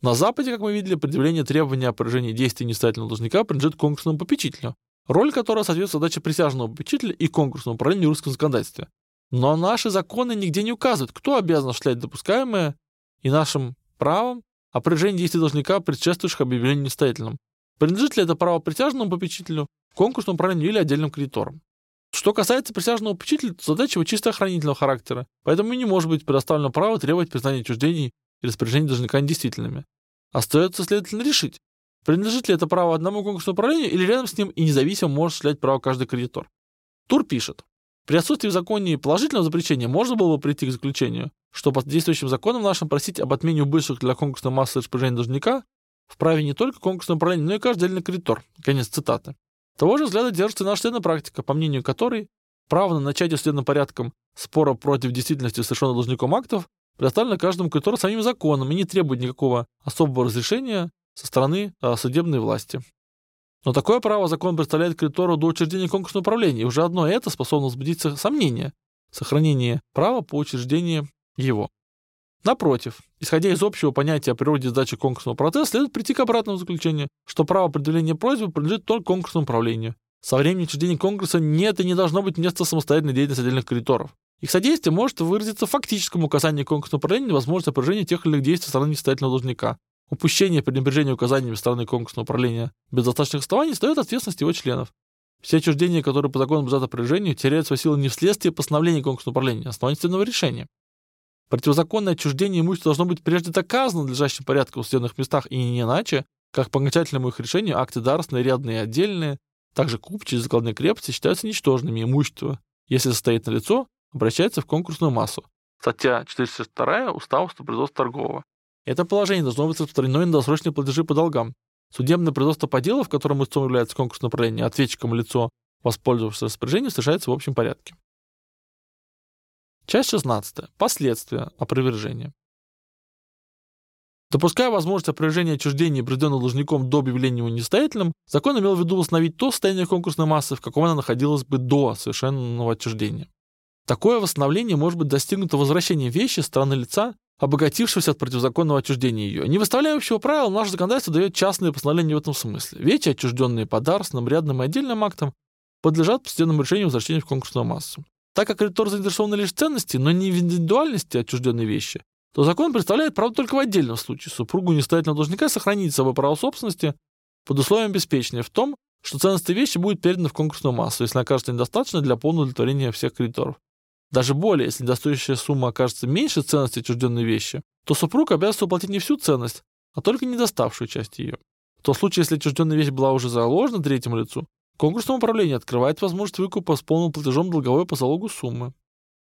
На Западе, как мы видели, предъявление требования о поражении действий несостоятельного должника принадлежит конкурсному попечителю, роль которого соответствует задаче присяжного попечителя и конкурсному управлению в русском законодательстве. Но наши законы нигде не указывают, кто обязан осуществлять допускаемое и нашим правом опровержение действий должника, предшествующих объявлению несостоятельным. Принадлежит ли это право присяжному попечителю, конкурсному управлению или отдельным кредиторам? Что касается присяжного попечителя, то задача его чисто охранительного характера, поэтому не может быть предоставлено право требовать признания отчуждений и распоряжений должника недействительными. Остается, следовательно, решить, принадлежит ли это право одному конкурсному управлению или рядом с ним и независимо может осуществлять право каждый кредитор. Тур пишет, при отсутствии в законе положительного запрещения можно было бы прийти к заключению, что по действующим законам нашим просить об отмене бывших для конкурсной массы распоряжений должника вправе не только конкурсное управление, но и каждый отдельный кредитор. Конец цитаты. Того же взгляда держится наша судебная практика, по мнению которой право на начатие судебным порядком спора против действительности совершенных должником актов предоставлено каждому кредитору самим законом и не требует никакого особого разрешения со стороны а, судебной власти. Но такое право закон представляет кредитору до учреждения конкурсного управления, и уже одно это способно взбудить сомнения в сохранении права по учреждению его. Напротив, исходя из общего понятия о природе сдачи конкурсного процесса, следует прийти к обратному заключению, что право предъявления просьбы принадлежит только конкурсному управлению. Со времени учреждения конкурса нет и не должно быть места самостоятельной деятельности отдельных кредиторов. Их содействие может выразиться в фактическом указании конкурсного управления на возможность опровержения тех или иных действий стороны несостоятельного должника. Упущение пренебрежения указаниями стороны конкурсного управления без достаточных оснований стоит ответственность его членов. Все отчуждения, которые по закону подлежат опровержению, теряют свою силу не вследствие постановления конкурсного управления, а основания судебного решения. Противозаконное отчуждение имущества должно быть прежде доказано в надлежащем порядке в судебных местах и не иначе, как по окончательному их решению акты дарственные, рядные и отдельные, также купчие и закладные крепости считаются ничтожными, имущество, если состоит на лицо, обращается в конкурсную массу. Статья 462 Устава производства торгового. Это положение должно быть распространено и на досрочные платежи по долгам. Судебное производство по делу, в котором истцом является конкурсное управление, ответчиком лицо, воспользовавшись распоряжением, совершается в общем порядке. Часть 16. Последствия опровержения. Допуская возможность опровержения отчуждения, произведенного должником до объявления его несостоятельным, закон имел в виду восстановить то состояние конкурсной массы, в каком она находилась бы до совершенного отчуждения. Такое восстановление может быть достигнуто возвращением вещи стороны лица, обогатившегося от противозаконного отчуждения ее. Не выставляя общего правила, наше законодательство дает частные постановления в этом смысле. Вещи, отчужденные по дарственным, рядным и отдельным актам, подлежат постепенному решению возвращения в конкурсную массу. Так как кредитор заинтересован лишь в ценности, но не в индивидуальности отчужденной вещи, то закон представляет право только в отдельном случае супругу несостоятельного должника сохранить собой право собственности под условием обеспечения в том, что ценность вещи будет передана в конкурсную массу, если окажется недостаточно для полного удовлетворения всех кредиторов. Даже более, если недостающая сумма окажется меньше ценности отчужденной вещи, то супруг обязан уплатить не всю ценность, а только недоставшую часть ее. В том случае, если отчужденная вещь была уже заложена третьему лицу, Конкурсное управление открывает возможность выкупа с полным платежом долговой по залогу суммы.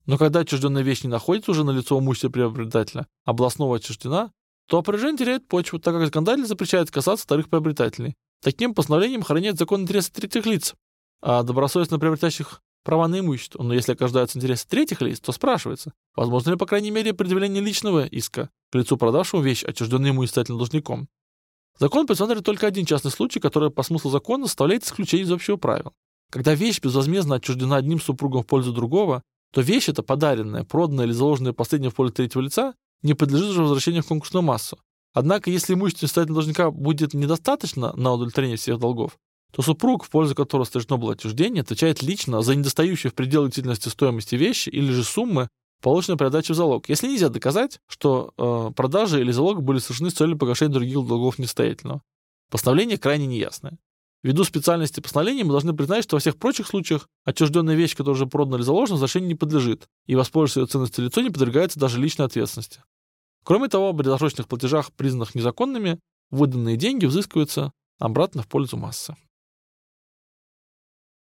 Но когда отчужденная вещь не находится уже на лицо имущества приобретателя, областного отчуждена, то опоряжение теряет почву, так как законодатель запрещает касаться вторых приобретателей. Таким постановлением хранят закон интересы третьих лиц, а добросовестно приобретающих права на имущество. Но если окаждаются интересы третьих лиц, то спрашивается, возможно ли, по крайней мере, предъявление личного иска к лицу, продавшему вещь, отчужденную ему должником. Закон предусматривает только один частный случай, который по смыслу закона составляет исключение из общего правила. Когда вещь безвозмездно отчуждена одним супругом в пользу другого, то вещь эта подаренная, проданная или заложенная последним в пользу третьего лица не подлежит уже возвращению в конкурсную массу. Однако, если имущество состоятельного должника будет недостаточно на удовлетворение всех долгов, то супруг, в пользу которого совершено было отчуждение, отвечает лично за недостающую в пределах длительности стоимости вещи или же суммы, полученной при в залог, если нельзя доказать, что э, продажи или залог были совершены с целью погашения других долгов несостоятельного. Постановление крайне неясное. Ввиду специальности постановления мы должны признать, что во всех прочих случаях отчужденная вещь, которая уже продана или заложена, возвращению не подлежит, и воспользоваться ее ценностью лицо не подвергается даже личной ответственности. Кроме того, при досрочных платежах, признанных незаконными, выданные деньги взыскиваются обратно в пользу массы.